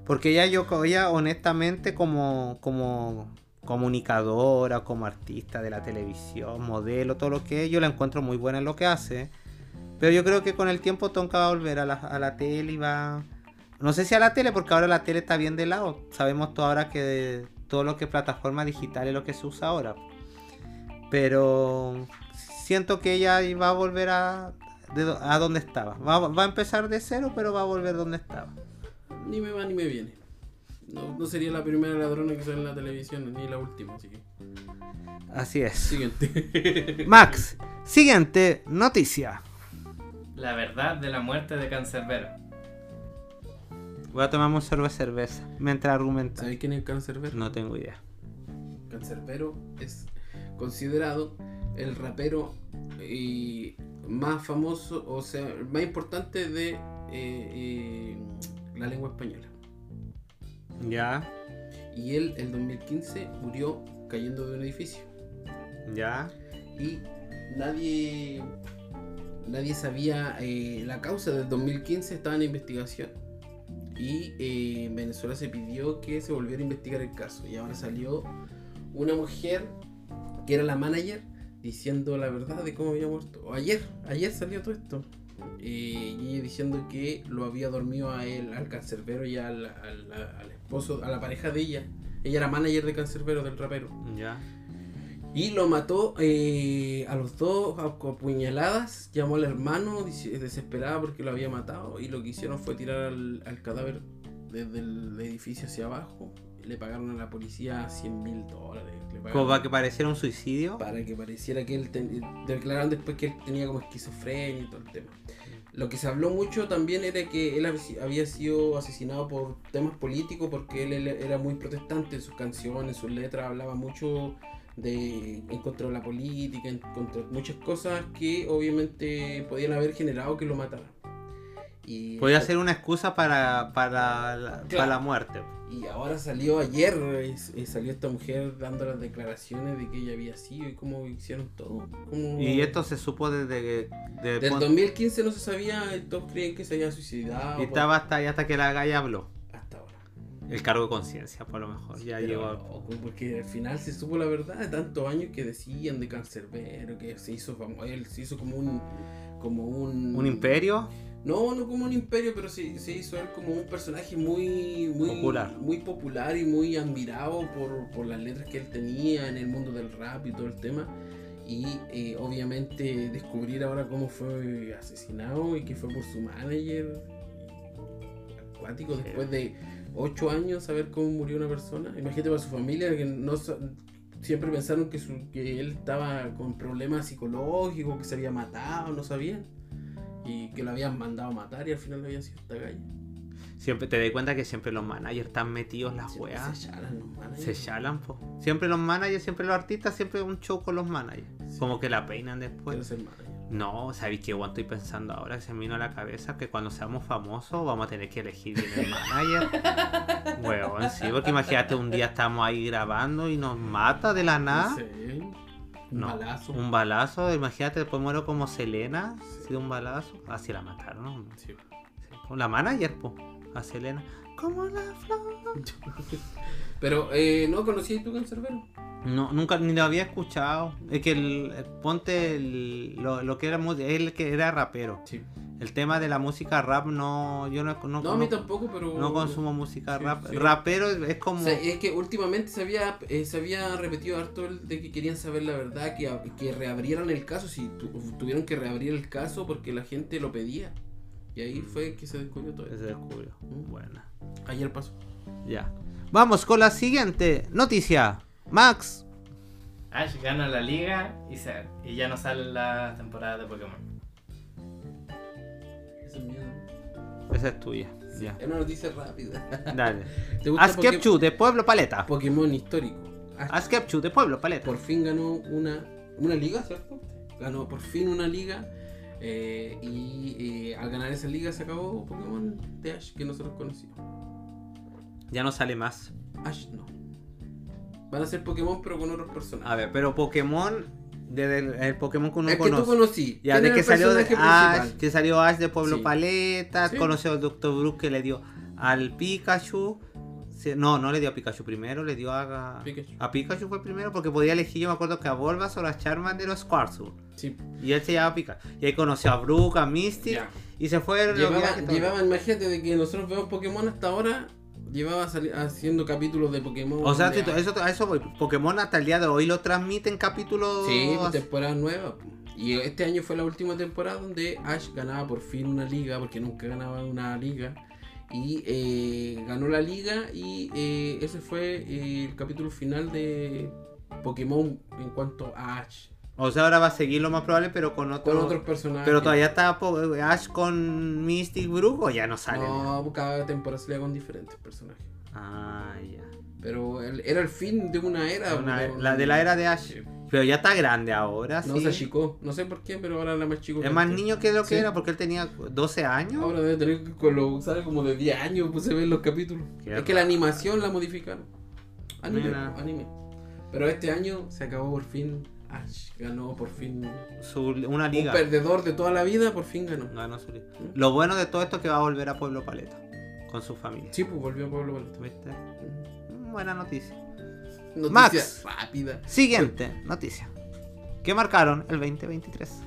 Speaker 1: Porque ella yo ella honestamente como, como comunicadora, como artista de la televisión, modelo, todo lo que es, yo la encuentro muy buena en lo que hace. Pero yo creo que con el tiempo Tonka va a volver a la, a la tele y va... No sé si a la tele, porque ahora la tele está bien de lado. Sabemos todo ahora que todo lo que es plataforma digital es lo que se usa ahora. Pero siento que ella va a volver a, de do- a donde estaba. Va, va a empezar de cero, pero va a volver donde estaba.
Speaker 2: Ni me va ni me viene. No, no sería la primera ladrona que sale en la televisión, ni la última, así que.
Speaker 1: Así es.
Speaker 2: Siguiente.
Speaker 1: Max, siguiente noticia.
Speaker 3: La verdad de la muerte de Cancerbero.
Speaker 1: Voy a tomarme un sorbo de cerveza mientras argumenta.
Speaker 2: ¿Sabéis quién es el Cancerbero?
Speaker 1: No tengo idea.
Speaker 2: Cancerbero es considerado el rapero eh, más famoso, o sea, el más importante de eh, eh, la lengua española.
Speaker 1: Ya,
Speaker 2: Y él, en 2015, murió cayendo de un edificio.
Speaker 1: ya.
Speaker 2: Y nadie, nadie sabía eh, la causa del 2015, estaba en investigación. Y eh, en Venezuela se pidió que se volviera a investigar el caso. Y ahora salió una mujer que era la manager diciendo la verdad de cómo había muerto. Ayer, ayer salió todo esto. Eh, y ella diciendo que lo había dormido a él, al cancerbero y al, al- al esposo, a la pareja de ella. Ella era manager de cancerbero, del rapero.
Speaker 1: Ya.
Speaker 2: Y lo mató eh, a los dos a puñaladas. Llamó al hermano desesperado porque lo había matado. Y lo que hicieron fue tirar al, al cadáver desde el edificio hacia abajo. Le pagaron a la policía 100 mil dólares.
Speaker 1: Como para que pareciera un suicidio.
Speaker 2: para que pareciera que él ten- declararon después que él tenía como esquizofrenia y todo el tema. Lo que se habló mucho también era que él hab- había sido asesinado por temas políticos porque él, él era muy protestante en sus canciones, en sus letras, hablaba mucho de en contra de la política, en contra de muchas cosas que obviamente podían haber generado que lo mataran. Y
Speaker 1: Podría ser una excusa para, para, la, para
Speaker 2: Claro.
Speaker 1: la muerte.
Speaker 2: Y ahora salió ayer, eh, eh, salió esta mujer dando las declaraciones de que ella había sido y cómo hicieron todo. cómo-
Speaker 1: Y esto se supo desde, desde
Speaker 2: Del
Speaker 1: cuan-
Speaker 2: 2015 no se sabía, y todos creían que se había suicidado.
Speaker 1: y
Speaker 2: por-
Speaker 1: estaba hasta ahí hasta que la galla habló. El cargo de conciencia, por lo mejor. Ya llegó.
Speaker 2: loco, porque al final se supo la verdad de tantos años que decían de cancerbero, que se hizo famoso, él se hizo como un... Como un,
Speaker 1: Un imperio.
Speaker 2: No, no como un imperio, pero se, se hizo él como un personaje muy, muy
Speaker 1: Popular.
Speaker 2: muy popular y muy admirado por, por las letras que él tenía en el mundo del rap y todo el tema. Y eh, obviamente descubrir ahora cómo fue asesinado y que fue por su manager. Acuático, después de ocho años saber cómo murió una persona. Imagínate para su familia que no siempre pensaron que, su, que él estaba con problemas psicológicos, que se había matado, no sabían. Y que lo habían mandado a matar y al final había sido esta calle.
Speaker 1: Siempre te das cuenta que siempre los managers están metidos en las weas.
Speaker 2: Se chalan los managers.
Speaker 1: Se chalan, po. Siempre los managers, siempre los artistas, siempre un show con los managers.
Speaker 2: Sí.
Speaker 1: Como que la peinan después. No, ¿sabéis qué guan estoy pensando ahora? Que se me vino a la cabeza que cuando seamos famosos vamos a tener que elegir el manager. Weón, sí, porque imagínate un día estamos ahí grabando y nos mata de la nada.
Speaker 2: Sé, Un
Speaker 1: No,
Speaker 2: balazo.
Speaker 1: Un balazo, imagínate, después muero como Selena, ha sido un balazo. Así la mataron, ¿no?
Speaker 2: Sí.
Speaker 1: Sí, con la manager, po, a Selena. Como la flor.
Speaker 2: Pero eh, no conocí tu cancerbero.
Speaker 1: No, nunca ni lo había escuchado. Es que el, el- ponte el- lo, lo que era él que era rapero.
Speaker 2: Sí.
Speaker 1: El tema de la música rap no, yo no, no,
Speaker 2: No, a mí tampoco, pero.
Speaker 1: no consumo música
Speaker 2: Sí,
Speaker 1: rap.
Speaker 2: sí.
Speaker 1: Rapero es como
Speaker 2: O sea, es que últimamente se había, eh, se había repetido harto el de que querían saber la verdad, que, que reabrieran el caso, si tu- tuvieron que reabrir el caso porque la gente lo pedía. Y ahí fue que se descubrió todo
Speaker 1: se
Speaker 2: eso.
Speaker 1: descubrió.
Speaker 2: Mm.
Speaker 1: Buena.
Speaker 2: Ayer pasó.
Speaker 1: Ya. Vamos con la siguiente noticia. Max.
Speaker 3: Ash gana la liga y, se, y ya no sale la temporada de Pokémon.
Speaker 2: Eso es miedo.
Speaker 1: Esa es tuya. Ya.
Speaker 2: Es una noticia rápida.
Speaker 1: Dale.
Speaker 2: ¿Te gusta
Speaker 1: Askepchu de Pueblo Paleta.
Speaker 2: Pokémon histórico. Ash
Speaker 1: Askepchu de Pueblo Paleta.
Speaker 2: por fin ganó una, una liga, ¿cierto? Ganó por fin una liga. Eh, y eh, al ganar esa liga se acabó Pokémon de Ash que nosotros conocíamos.
Speaker 1: Ya no sale más.
Speaker 2: Ash no. Van a ser Pokémon pero con otros personajes.
Speaker 1: A ver, pero Pokémon. Desde el, el Pokémon que uno
Speaker 2: es que tú conocí.
Speaker 1: Ya,
Speaker 2: ¿Quién
Speaker 1: de que
Speaker 2: el
Speaker 1: salió de Ash,
Speaker 2: principal?
Speaker 1: que salió Ash de Pueblo
Speaker 2: Sí.
Speaker 1: Paleta,
Speaker 2: Sí.
Speaker 1: conoció al Dr. Brook que le dio al Pikachu. Sí, No, no le dio a Pikachu primero, le dio a
Speaker 2: Pikachu.
Speaker 1: a Pikachu fue primero porque podía elegir, yo me acuerdo que a Bulbasaur, a Charmander o a Squirtle.
Speaker 2: Sí.
Speaker 1: Y él se llamaba Pikachu. Y ahí conoció a Brook, a Misty
Speaker 2: Ya.
Speaker 1: y se fueron los
Speaker 2: Llevaba,
Speaker 1: viajes, todo.
Speaker 2: llevaba, imagínate de que nosotros vemos Pokémon hasta ahora. Llevaba haciendo capítulos de Pokémon.
Speaker 1: O sea,
Speaker 2: de
Speaker 1: eso, a eso voy. Pokémon hasta el día de hoy lo transmiten capítulos.
Speaker 2: Sí, pues, temporada nueva. po. Y este año fue la última temporada donde Ash ganaba por fin una liga, porque nunca ganaba una liga. Y eh, ganó la liga y eh, ese fue eh, el capítulo final de Pokémon en cuanto a Ash.
Speaker 1: O sea, ahora va a seguir lo más probable, pero con otro.
Speaker 2: Con otros personajes.
Speaker 1: Pero todavía está Ash con Mystic Brook o ya no sale.
Speaker 2: No, cada temporada salía con diferentes personajes.
Speaker 1: Ah, ya.
Speaker 2: Pero el- era el fin de una era.
Speaker 1: Una- la de la era de Ash.
Speaker 2: Sí.
Speaker 1: Pero ya está grande ahora,
Speaker 2: No
Speaker 1: sí.
Speaker 2: se achicó. No sé por qué, pero ahora era más chico. que
Speaker 1: Es más
Speaker 2: antes.
Speaker 1: niño que lo que
Speaker 2: Sí.
Speaker 1: era porque él tenía 12 años.
Speaker 2: Ahora debe tener lo sale como de 10 años, pues se ven los capítulos.
Speaker 1: Qué
Speaker 2: es que la animación la modificaron. Anime,
Speaker 1: Mira.
Speaker 2: anime. Pero este año se acabó por fin. Ash ganó por fin.
Speaker 1: Su- una
Speaker 2: Un
Speaker 1: liga.
Speaker 2: perdedor de toda la vida, por fin ganó.
Speaker 1: Ganó su liga. Lo bueno de todo esto es que va a volver a Pueblo Paleta. Con su familia.
Speaker 2: Sí, pues volvió a Pueblo.
Speaker 1: ¿Viste? Buena noticia.
Speaker 2: Noticia
Speaker 1: Max.
Speaker 2: rápida.
Speaker 1: Siguiente noticia. ¿Qué marcaron el 2023?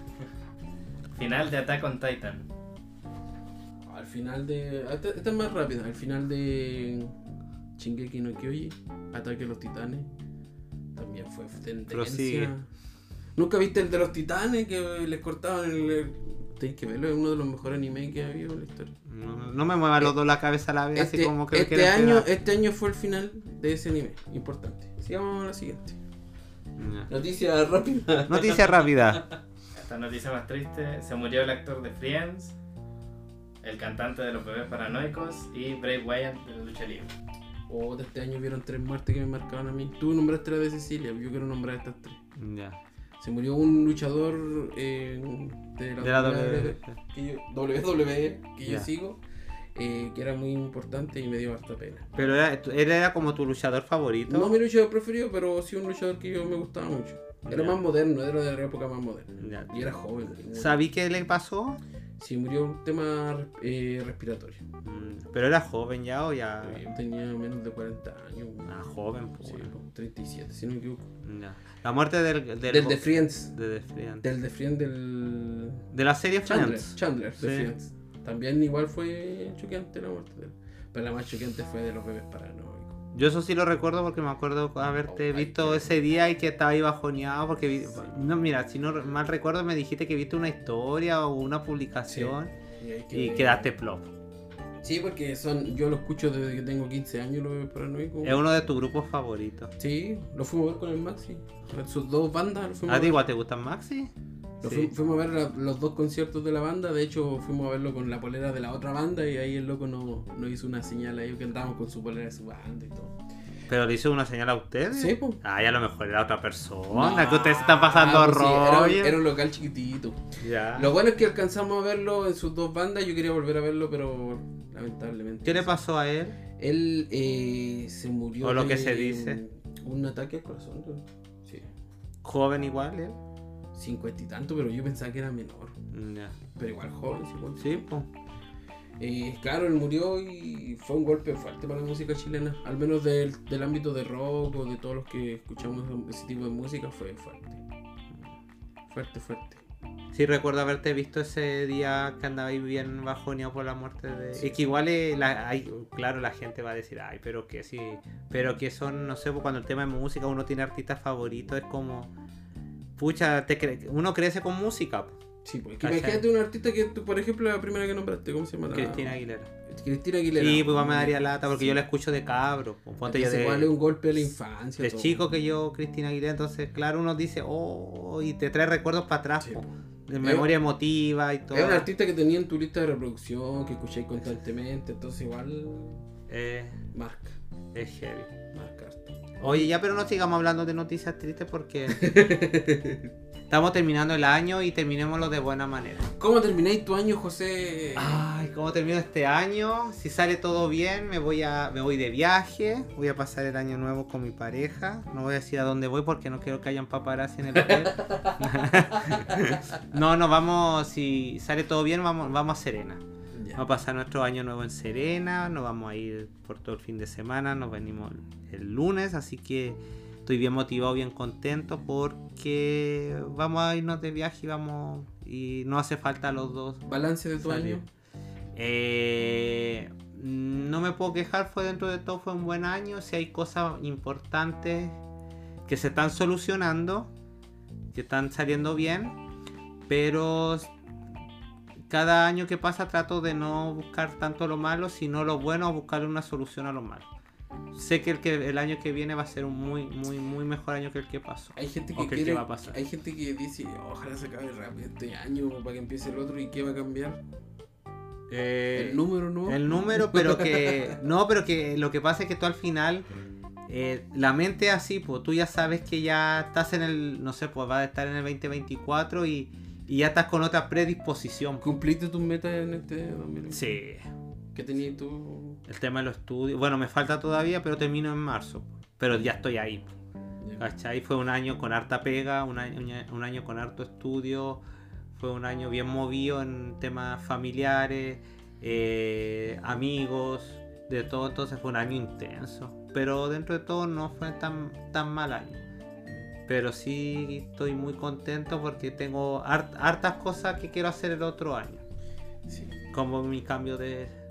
Speaker 3: Final de Attack on Titan.
Speaker 2: Al final de. Esta, esta es más rápida. Al final de. Shingeki no Kyoji. Ataque a los titanes. También fue tendencia.
Speaker 1: Prosigue.
Speaker 2: ¿Nunca viste el de los titanes que les cortaban el... Tenés que verlo, es uno de los mejores animes que ha habido en la historia.
Speaker 1: No, no me mueva los dos la cabeza a la vez,
Speaker 2: Este,
Speaker 1: así como que me
Speaker 2: este año, este año fue el final de ese anime, importante. Sigamos a la siguiente.
Speaker 1: Ya.
Speaker 2: Noticia rápida.
Speaker 1: Noticia rápida.
Speaker 3: Esta noticia más triste, se murió el actor de Friends, el cantante de los bebés paranoicos y Bray Wyatt de la lucha libre.
Speaker 2: Oh, de este año vieron tres muertes que me marcaban a mí. Tú nombraste la de Cecilia, yo quiero nombrar estas tres.
Speaker 1: Ya.
Speaker 2: Se murió un luchador eh, de la,
Speaker 1: De la
Speaker 2: WWE, que yo, WWE, que yo sigo, eh, que era muy importante y me dio harta pena.
Speaker 1: Pero era, él era como tu luchador favorito.
Speaker 2: No mi luchador preferido, pero sí un luchador que yo me gustaba mucho. Era más moderno, era de la época más moderna. Y era joven.
Speaker 1: ¿Sabí qué le pasó?
Speaker 2: Sí, murió un tema eh, respiratorio.
Speaker 1: Mm, Pero era joven ya o ya.
Speaker 2: Eh, Tenía menos de 40 años.
Speaker 1: Ah, joven, pues.
Speaker 2: Sí, 37, si no me equivoco.
Speaker 1: La muerte del. Del,
Speaker 2: Del de Friends.
Speaker 1: de The Friends.
Speaker 2: Del de Friends del.
Speaker 1: De la serie
Speaker 2: Chandler.
Speaker 1: Friends.
Speaker 2: Chandler, de
Speaker 1: Sí.
Speaker 2: Friends. También igual fue choqueante la muerte de él. Pero la más choqueante fue de los bebés paranoicos.
Speaker 1: Yo eso sí lo recuerdo porque me acuerdo haberte
Speaker 2: Oh,
Speaker 1: visto ese día y que estaba ahí bajoneado porque vi- no mira, si no mal recuerdo me dijiste que viste una historia o una publicación
Speaker 2: Y,
Speaker 1: quedaste plop.
Speaker 2: Sí, porque son, yo lo escucho desde que tengo 15 años, paranoicos.
Speaker 1: Es uno de tus grupos favoritos.
Speaker 2: Sí, lo fuimos a ver con el Maxi. Sus dos bandas lo fuimos
Speaker 1: ¿A
Speaker 2: a
Speaker 1: ti igual te gustan Maxi?
Speaker 2: Lo
Speaker 1: Sí.
Speaker 2: fu- fuimos a ver la- los dos conciertos de la banda, de hecho fuimos a verlo con la polera de la otra banda y ahí el loco nos no hizo una señal ahí que andábamos con su polera de su banda y todo.
Speaker 1: ¿Pero le hizo una señal a ustedes?
Speaker 2: Sí, pues.
Speaker 1: Ah, ya a lo mejor era otra persona, que ustedes están pasando
Speaker 2: Ah, pues sí, era, un- era un local chiquitito.
Speaker 1: Ya.
Speaker 2: Lo bueno es que alcanzamos a verlo en sus dos bandas, yo quería volver a verlo, pero lamentablemente.
Speaker 1: ¿Qué le pasó a él?
Speaker 2: Él eh, se murió.
Speaker 1: O lo que se dice.
Speaker 2: Un ataque al corazón. ¿no? Sí.
Speaker 1: Joven igual, él.
Speaker 2: Cincuenta y tanto, pero yo pensaba que era menor.
Speaker 1: Mm, Ya.
Speaker 2: Pero igual joven.
Speaker 1: Sí, pues.
Speaker 2: Eh, claro, él murió y fue un golpe fuerte para la música chilena. Al menos del, del ámbito de rock o de todos los que escuchamos ese tipo de música, fue fuerte. Fuerte, fuerte.
Speaker 1: Sí, recuerdo haberte visto ese día que andabais bien bajoneado por la muerte de. Es que igual, eh, la- hay- claro, la gente va a decir, ay, pero que sí. Pero que son, no sé, cuando el tema de música uno tiene artistas favoritos, es como. Pucha, te cre- uno crece con música.
Speaker 2: Sí, pues imagínate un artista que tú, por ejemplo, la primera que nombraste, ¿cómo se llama? La-
Speaker 1: Cristina Aguilera.
Speaker 2: Cristina Aguilera.
Speaker 1: Sí, pues me daría lata porque
Speaker 2: Sí.
Speaker 1: yo la escucho de cabro. Ponte yo de,
Speaker 2: igual es un golpe de la infancia.
Speaker 1: de
Speaker 2: todo.
Speaker 1: chico que yo, Cristina Aguilera, entonces, claro, uno dice, oh, y te trae recuerdos para atrás,
Speaker 2: Sí,
Speaker 1: de memoria emotiva y todo.
Speaker 2: Es un artista que tenía en tu lista de reproducción, que escucháis constantemente, entonces igual
Speaker 1: Eh,
Speaker 2: marca,
Speaker 1: es heavy. Oye, ya, pero no sigamos hablando de noticias tristes porque estamos terminando el año y terminémoslo de buena manera.
Speaker 2: ¿Cómo termináis tu año, José?
Speaker 1: Ay, ¿cómo termino este año? Si sale todo bien, me voy a me voy de viaje, voy a pasar el año nuevo con mi pareja. No voy a decir a dónde voy porque no quiero que hayan paparazzi en el hotel. no, no, vamos, si sale todo bien, vamos, vamos a Serena. Vamos a pasar nuestro año nuevo en Serena, nos vamos a ir por todo el fin de semana, nos venimos el lunes, así que estoy bien motivado, bien contento porque vamos a irnos de viaje y vamos y no hace falta los dos.
Speaker 2: Balance de tu
Speaker 1: salir.
Speaker 2: año.
Speaker 1: Eh, no me puedo quejar, fue dentro de todo fue un buen año, si hay cosas importantes que se están solucionando, que están saliendo bien, pero cada año que pasa trato de no buscar tanto lo malo, sino lo bueno, buscar una solución a lo malo. Sé que el, que el año que viene va a ser un muy, muy, muy mejor año que el que pasó.
Speaker 2: Hay gente
Speaker 1: ¿O
Speaker 2: que
Speaker 1: qué-
Speaker 2: quiere,
Speaker 1: qué va a pasar?
Speaker 2: hay gente que dice, ojalá se acabe rápido este año para que empiece el otro y qué va a cambiar.
Speaker 1: Eh,
Speaker 2: el número no.
Speaker 1: El número, pero que. No, pero que lo que pasa es que tú al final. eh, la mente es así, pues tú ya sabes que ya estás en el. No sé, pues vas a estar en el 2024 y, y ya estás con otra predisposición.
Speaker 2: ¿Cumpliste tus metas en este 2020?
Speaker 1: Sí.
Speaker 2: ¿Qué tenías tú?
Speaker 1: El tema de los estudios. Bueno, me falta todavía, pero termino en marzo. Pero ya estoy ahí. ¿Cachai? Fue un año con harta pega, un año, un año con harto estudio, fue un año bien movido en temas familiares, eh, amigos, de todo, entonces fue un año intenso. Pero dentro de todo no fue tan, tan mal año. Pero sí estoy muy contento porque tengo hart- hartas cosas que quiero hacer el otro año.
Speaker 2: Sí.
Speaker 1: Como mi cambio de...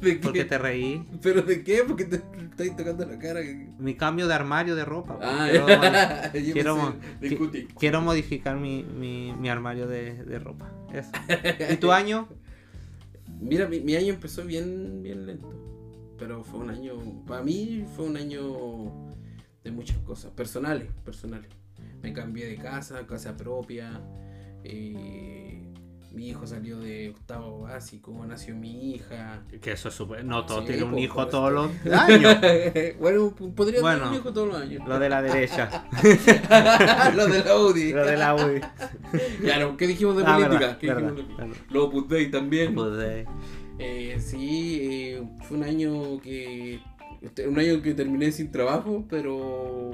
Speaker 2: ¿De
Speaker 1: ¿Por qué
Speaker 2: qué?
Speaker 1: te reí?
Speaker 2: ¿Pero de qué? Porque te estáis tocando la cara.
Speaker 1: Mi cambio de armario de ropa.
Speaker 2: Ah,
Speaker 1: quiero,
Speaker 2: yo
Speaker 1: quiero,
Speaker 2: pensé de
Speaker 1: quiero modificar mi, mi, mi armario de, de ropa. Eso. ¿Y tu año?
Speaker 2: Mira, mi, mi año empezó bien, bien lento. Pero fue un año, para mí fue un año de muchas cosas, personales, personales. Me cambié de casa, casa propia. eh, mi hijo salió de octavo básico, nació mi hija.
Speaker 1: Que eso es súper. No, todos
Speaker 2: Sí,
Speaker 1: tienen un
Speaker 2: pues,
Speaker 1: hijo
Speaker 2: por
Speaker 1: todos los
Speaker 2: eso.
Speaker 1: años.
Speaker 2: bueno, podría
Speaker 1: Bueno.
Speaker 2: tener un hijo todos los años.
Speaker 1: Lo de la derecha.
Speaker 2: Lo de la Audi.
Speaker 1: Lo de la UI.
Speaker 2: Ya, no, ¿qué dijimos de
Speaker 1: Ah,
Speaker 2: política?
Speaker 1: verdad,
Speaker 2: ¿Qué
Speaker 1: verdad,
Speaker 2: dijimos de-
Speaker 1: verdad.
Speaker 2: Los Opus Dei también.
Speaker 1: Pues
Speaker 2: Eh, sí, eh, fue un año que. Un año que terminé sin trabajo, pero.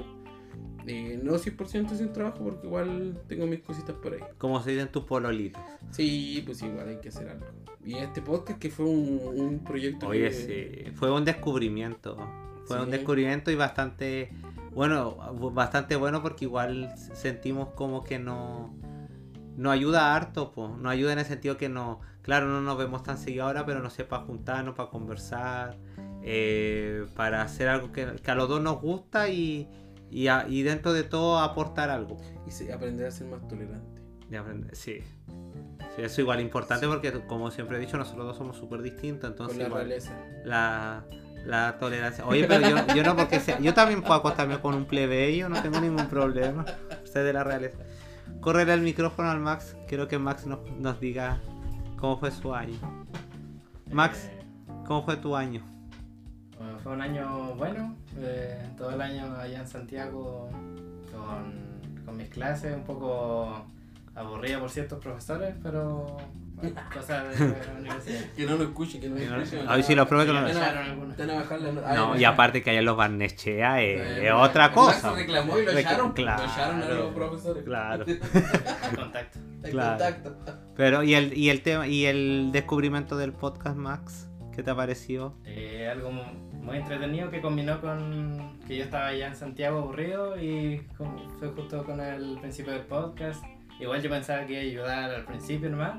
Speaker 2: eh, no 100% sin trabajo, porque igual tengo mis cositas por ahí.
Speaker 1: Como se dicen tus pololitos.
Speaker 2: Sí, pues igual hay que hacer algo. Y este podcast que fue un, un proyecto.
Speaker 1: Oye,
Speaker 2: que-
Speaker 1: sí. Fue un descubrimiento. Fue un descubrimiento y bastante. Bueno, bastante bueno porque igual sentimos como que no. Nos ayuda harto, pues. Nos ayuda en el sentido que no. Claro, no nos vemos tan seguido ahora, pero no sé, para juntarnos, para conversar, eh, para hacer algo que, que a los dos nos gusta y, y, a- y dentro de todo aportar algo.
Speaker 2: Y sí, aprender a ser más tolerante.
Speaker 1: Aprender, sí. Sí, eso igual importante porque, como siempre he dicho, nosotros dos somos súper distintos, entonces
Speaker 2: con la
Speaker 1: igual
Speaker 2: realeza.
Speaker 1: la, la tolerancia. Oye, pero yo, yo no porque sea- yo también puedo acostarme con un plebeyo, no tengo ningún problema. Usted de la realeza. Correr el micrófono al Max, quiero que Max nos, nos diga cómo fue su año. Max,
Speaker 3: Eh,
Speaker 1: ¿cómo fue tu año?
Speaker 3: Fue un año bueno. eh, todo el año allá en Santiago con, con mis clases, un poco aburrida por ciertos profesores, pero bueno, cosas de la universidad.
Speaker 2: Que no lo escuchen, que no lo escuchen.
Speaker 1: A ver si los pruebas que no lo-. No, y aparte que allá los Barnechea es,
Speaker 2: eh,
Speaker 1: es otra
Speaker 2: Max
Speaker 1: cosa.
Speaker 2: reclamó y lo echaron.
Speaker 1: claro.
Speaker 2: Lo echaron a los profesores.
Speaker 1: Claro.
Speaker 3: En contacto.
Speaker 2: El
Speaker 1: Claro.
Speaker 2: contacto.
Speaker 1: Pero, ¿y el, y el tema y el descubrimiento del podcast, Max? ¿Qué te ha parecido?
Speaker 3: Eh, algo mu- muy entretenido que combinó con que yo estaba allá en Santiago aburrido y con- fue justo con el principio del podcast. Igual yo pensaba que iba a ayudar al principio nomás.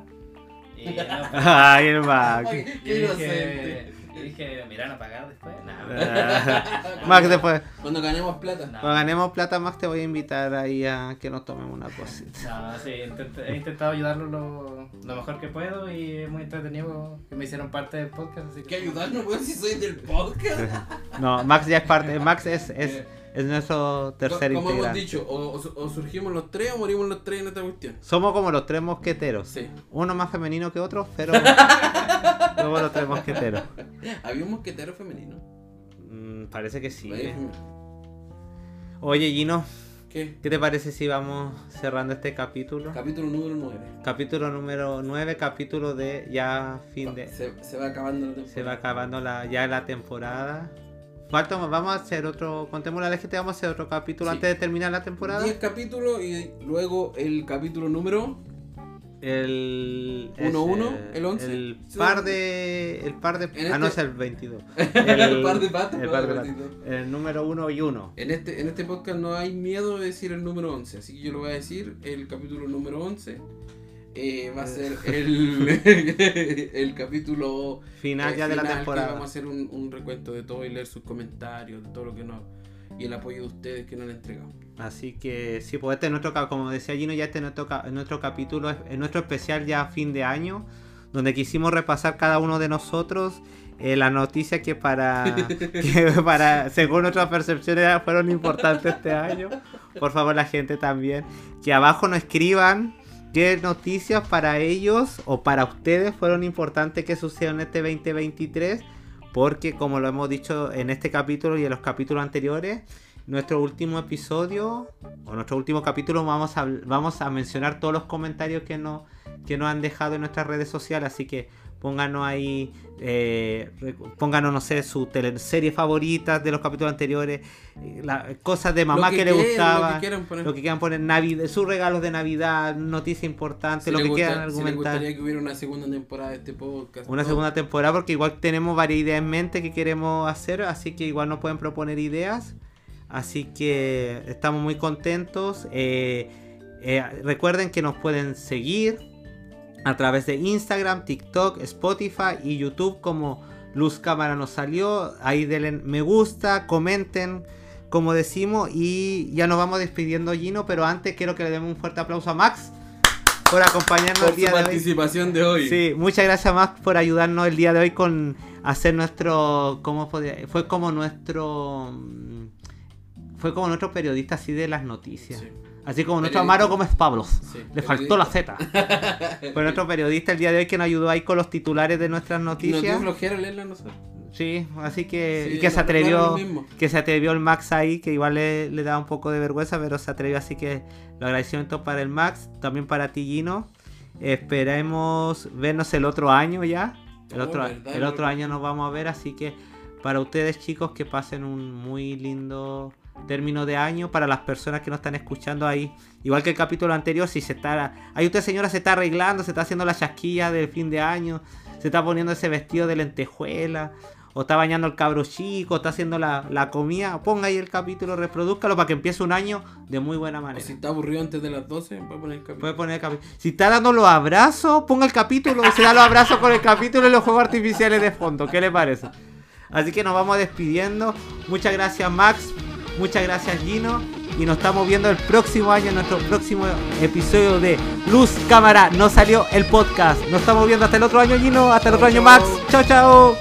Speaker 3: Y no, pues,
Speaker 1: Ay,
Speaker 3: y
Speaker 2: qué
Speaker 3: dije,
Speaker 2: inocente.
Speaker 3: Y dije, ¿me irán a pagar después? Nada,
Speaker 1: Max, después,
Speaker 2: Cuando ganemos plata.
Speaker 3: no.
Speaker 1: cuando ganemos plata, Max, te voy a invitar ahí a que nos tomemos una cosita.
Speaker 3: No, sí, he intentado ayudarlo lo, lo mejor que puedo y es muy entretenido que me hicieron parte del podcast. Así
Speaker 2: ¿Qué ayudarnos, weón, si soy del podcast?
Speaker 1: No, Max ya es parte, Max es, es,
Speaker 2: Eh,
Speaker 1: es nuestro tercer
Speaker 2: Como hemos
Speaker 1: integrante.
Speaker 2: dicho, o, o- o surgimos los tres o morimos los tres en esta cuestión.
Speaker 1: Somos como los tres mosqueteros.
Speaker 2: Sí.
Speaker 1: Uno más femenino que otro, pero somos los tres mosqueteros.
Speaker 2: Había un mosquetero femenino.
Speaker 1: Mm, parece que sí. Eh. Oye, Gino,
Speaker 2: ¿Qué?
Speaker 1: ¿qué te parece si vamos cerrando este capítulo?
Speaker 2: Capítulo número 9.
Speaker 1: Capítulo número 9, capítulo de ya fin de...
Speaker 2: Se, se va acabando la temporada.
Speaker 1: Se va acabando la, ya la temporada. Falta, vamos a hacer otro, contémosle a la gente, vamos a hacer otro capítulo
Speaker 2: Sí.
Speaker 1: antes de terminar la temporada.
Speaker 2: 10 capítulos y luego el capítulo número.
Speaker 1: El...
Speaker 2: Uno,
Speaker 1: es,
Speaker 2: uno,
Speaker 1: eh,
Speaker 2: el once.
Speaker 1: El
Speaker 2: Sí.
Speaker 1: par de... El par de...
Speaker 2: En
Speaker 1: ah, no, es
Speaker 2: este-
Speaker 1: el 22.
Speaker 2: El, par de patas.
Speaker 1: El par de patas. El número 1 y 1.
Speaker 2: En este, en este podcast no hay miedo de decir el número 11, así que yo lo voy a decir, el capítulo número 11 eh, va a ser el, el capítulo
Speaker 1: Final
Speaker 2: eh,
Speaker 1: ya de la
Speaker 2: final,
Speaker 1: temporada.
Speaker 2: Vamos a hacer un, un recuento de todo y leer sus comentarios, de todo lo que no, y el apoyo de ustedes que nos han entregado.
Speaker 1: Así que sí, pues este es nuestro, como decía Gino, ya este es nuestro, nuestro capítulo, es es nuestro especial ya fin de año, donde quisimos repasar cada uno de nosotros eh, las noticias que para, que para, según nuestras percepciones, fueron importantes este año. Por favor, la gente también, que abajo nos escriban qué noticias para ellos o para ustedes fueron importantes que sucedieron este 2023. Porque como lo hemos dicho en este capítulo y en los capítulos anteriores, nuestro último episodio o nuestro último capítulo vamos a, vamos a mencionar todos los comentarios que nos, que nos han dejado en nuestras redes sociales. Así que pónganos ahí, eh, pónganos, no sé, su teleserie favorita de los capítulos anteriores, eh, la- cosas de mamá
Speaker 2: Lo
Speaker 1: que, le gustaban.
Speaker 2: Lo que quieran poner.
Speaker 1: Lo que quieran poner Navidad, sus regalos de Navidad, noticias importantes,
Speaker 2: Si
Speaker 1: lo que
Speaker 2: gusta-
Speaker 1: quieran
Speaker 2: si
Speaker 1: argumentar.
Speaker 2: gustaría que hubiera una segunda temporada de este podcast.
Speaker 1: Una segunda temporada porque igual tenemos varias ideas en mente que queremos hacer, así que igual nos pueden proponer ideas. Así que estamos muy contentos. Eh, eh, recuerden que nos pueden seguir a través de Instagram, TikTok, Spotify y YouTube como Luz Cámara nos salió. Ahí denle me gusta, comenten, como decimos. Y ya nos vamos despidiendo, Gino. Pero antes quiero que le demos un fuerte aplauso a Max por acompañarnos
Speaker 2: Por
Speaker 1: el
Speaker 2: su
Speaker 1: día de hoy.
Speaker 2: participación de hoy.
Speaker 1: Sí, muchas gracias Max por ayudarnos el día de hoy con hacer nuestro. ¿Cómo podría? Fue como nuestro. mm, Fue como nuestro periodista así de las noticias.
Speaker 2: Sí.
Speaker 1: Así como nuestro. Amaro Gómez Pablos.
Speaker 2: Sí,
Speaker 1: Le faltó la. Z. Fue nuestro periodista el día de hoy que nos ayudó ahí con los titulares de nuestras
Speaker 2: Nos dio
Speaker 1: noticias.
Speaker 2: flojera leerla nosotros.
Speaker 1: Sí, así que.
Speaker 2: Sí,
Speaker 1: y que se atrevió.
Speaker 2: lo.
Speaker 1: Que se atrevió el Max ahí, que igual le, le daba un poco de vergüenza, pero se atrevió, así que los agradecimientos para el Max, también para ti, Gino. Esperemos vernos el otro año ya. El
Speaker 2: Oh,
Speaker 1: otro,
Speaker 2: verdad,
Speaker 1: el otro año nos vamos a ver, así que para ustedes chicos que pasen un muy lindo término de año, para las personas que nos están escuchando ahí, igual que el capítulo anterior, si se está, ahí usted señora se está arreglando, se está haciendo la chasquilla del fin de año, se está poniendo ese vestido de lentejuela, o está bañando el cabro chico, está haciendo la, la comida, ponga ahí el capítulo, reproduzcalo para que empiece un año de muy buena
Speaker 2: O
Speaker 1: manera.
Speaker 2: si está aburrido antes de las 12, puede poner el capítulo.
Speaker 1: Puede poner el capítulo. Si está dando los abrazos, ponga el capítulo. Se da los abrazos con el capítulo y los juegos artificiales de fondo. ¿Qué le parece? Así que nos vamos despidiendo. Muchas gracias, Max. Muchas gracias, Gino. Y nos estamos viendo el próximo año en nuestro próximo episodio de Luz Cámara. No salió el podcast. Nos estamos viendo hasta el otro año, Gino. Hasta el otro año, Max. Chao, chao.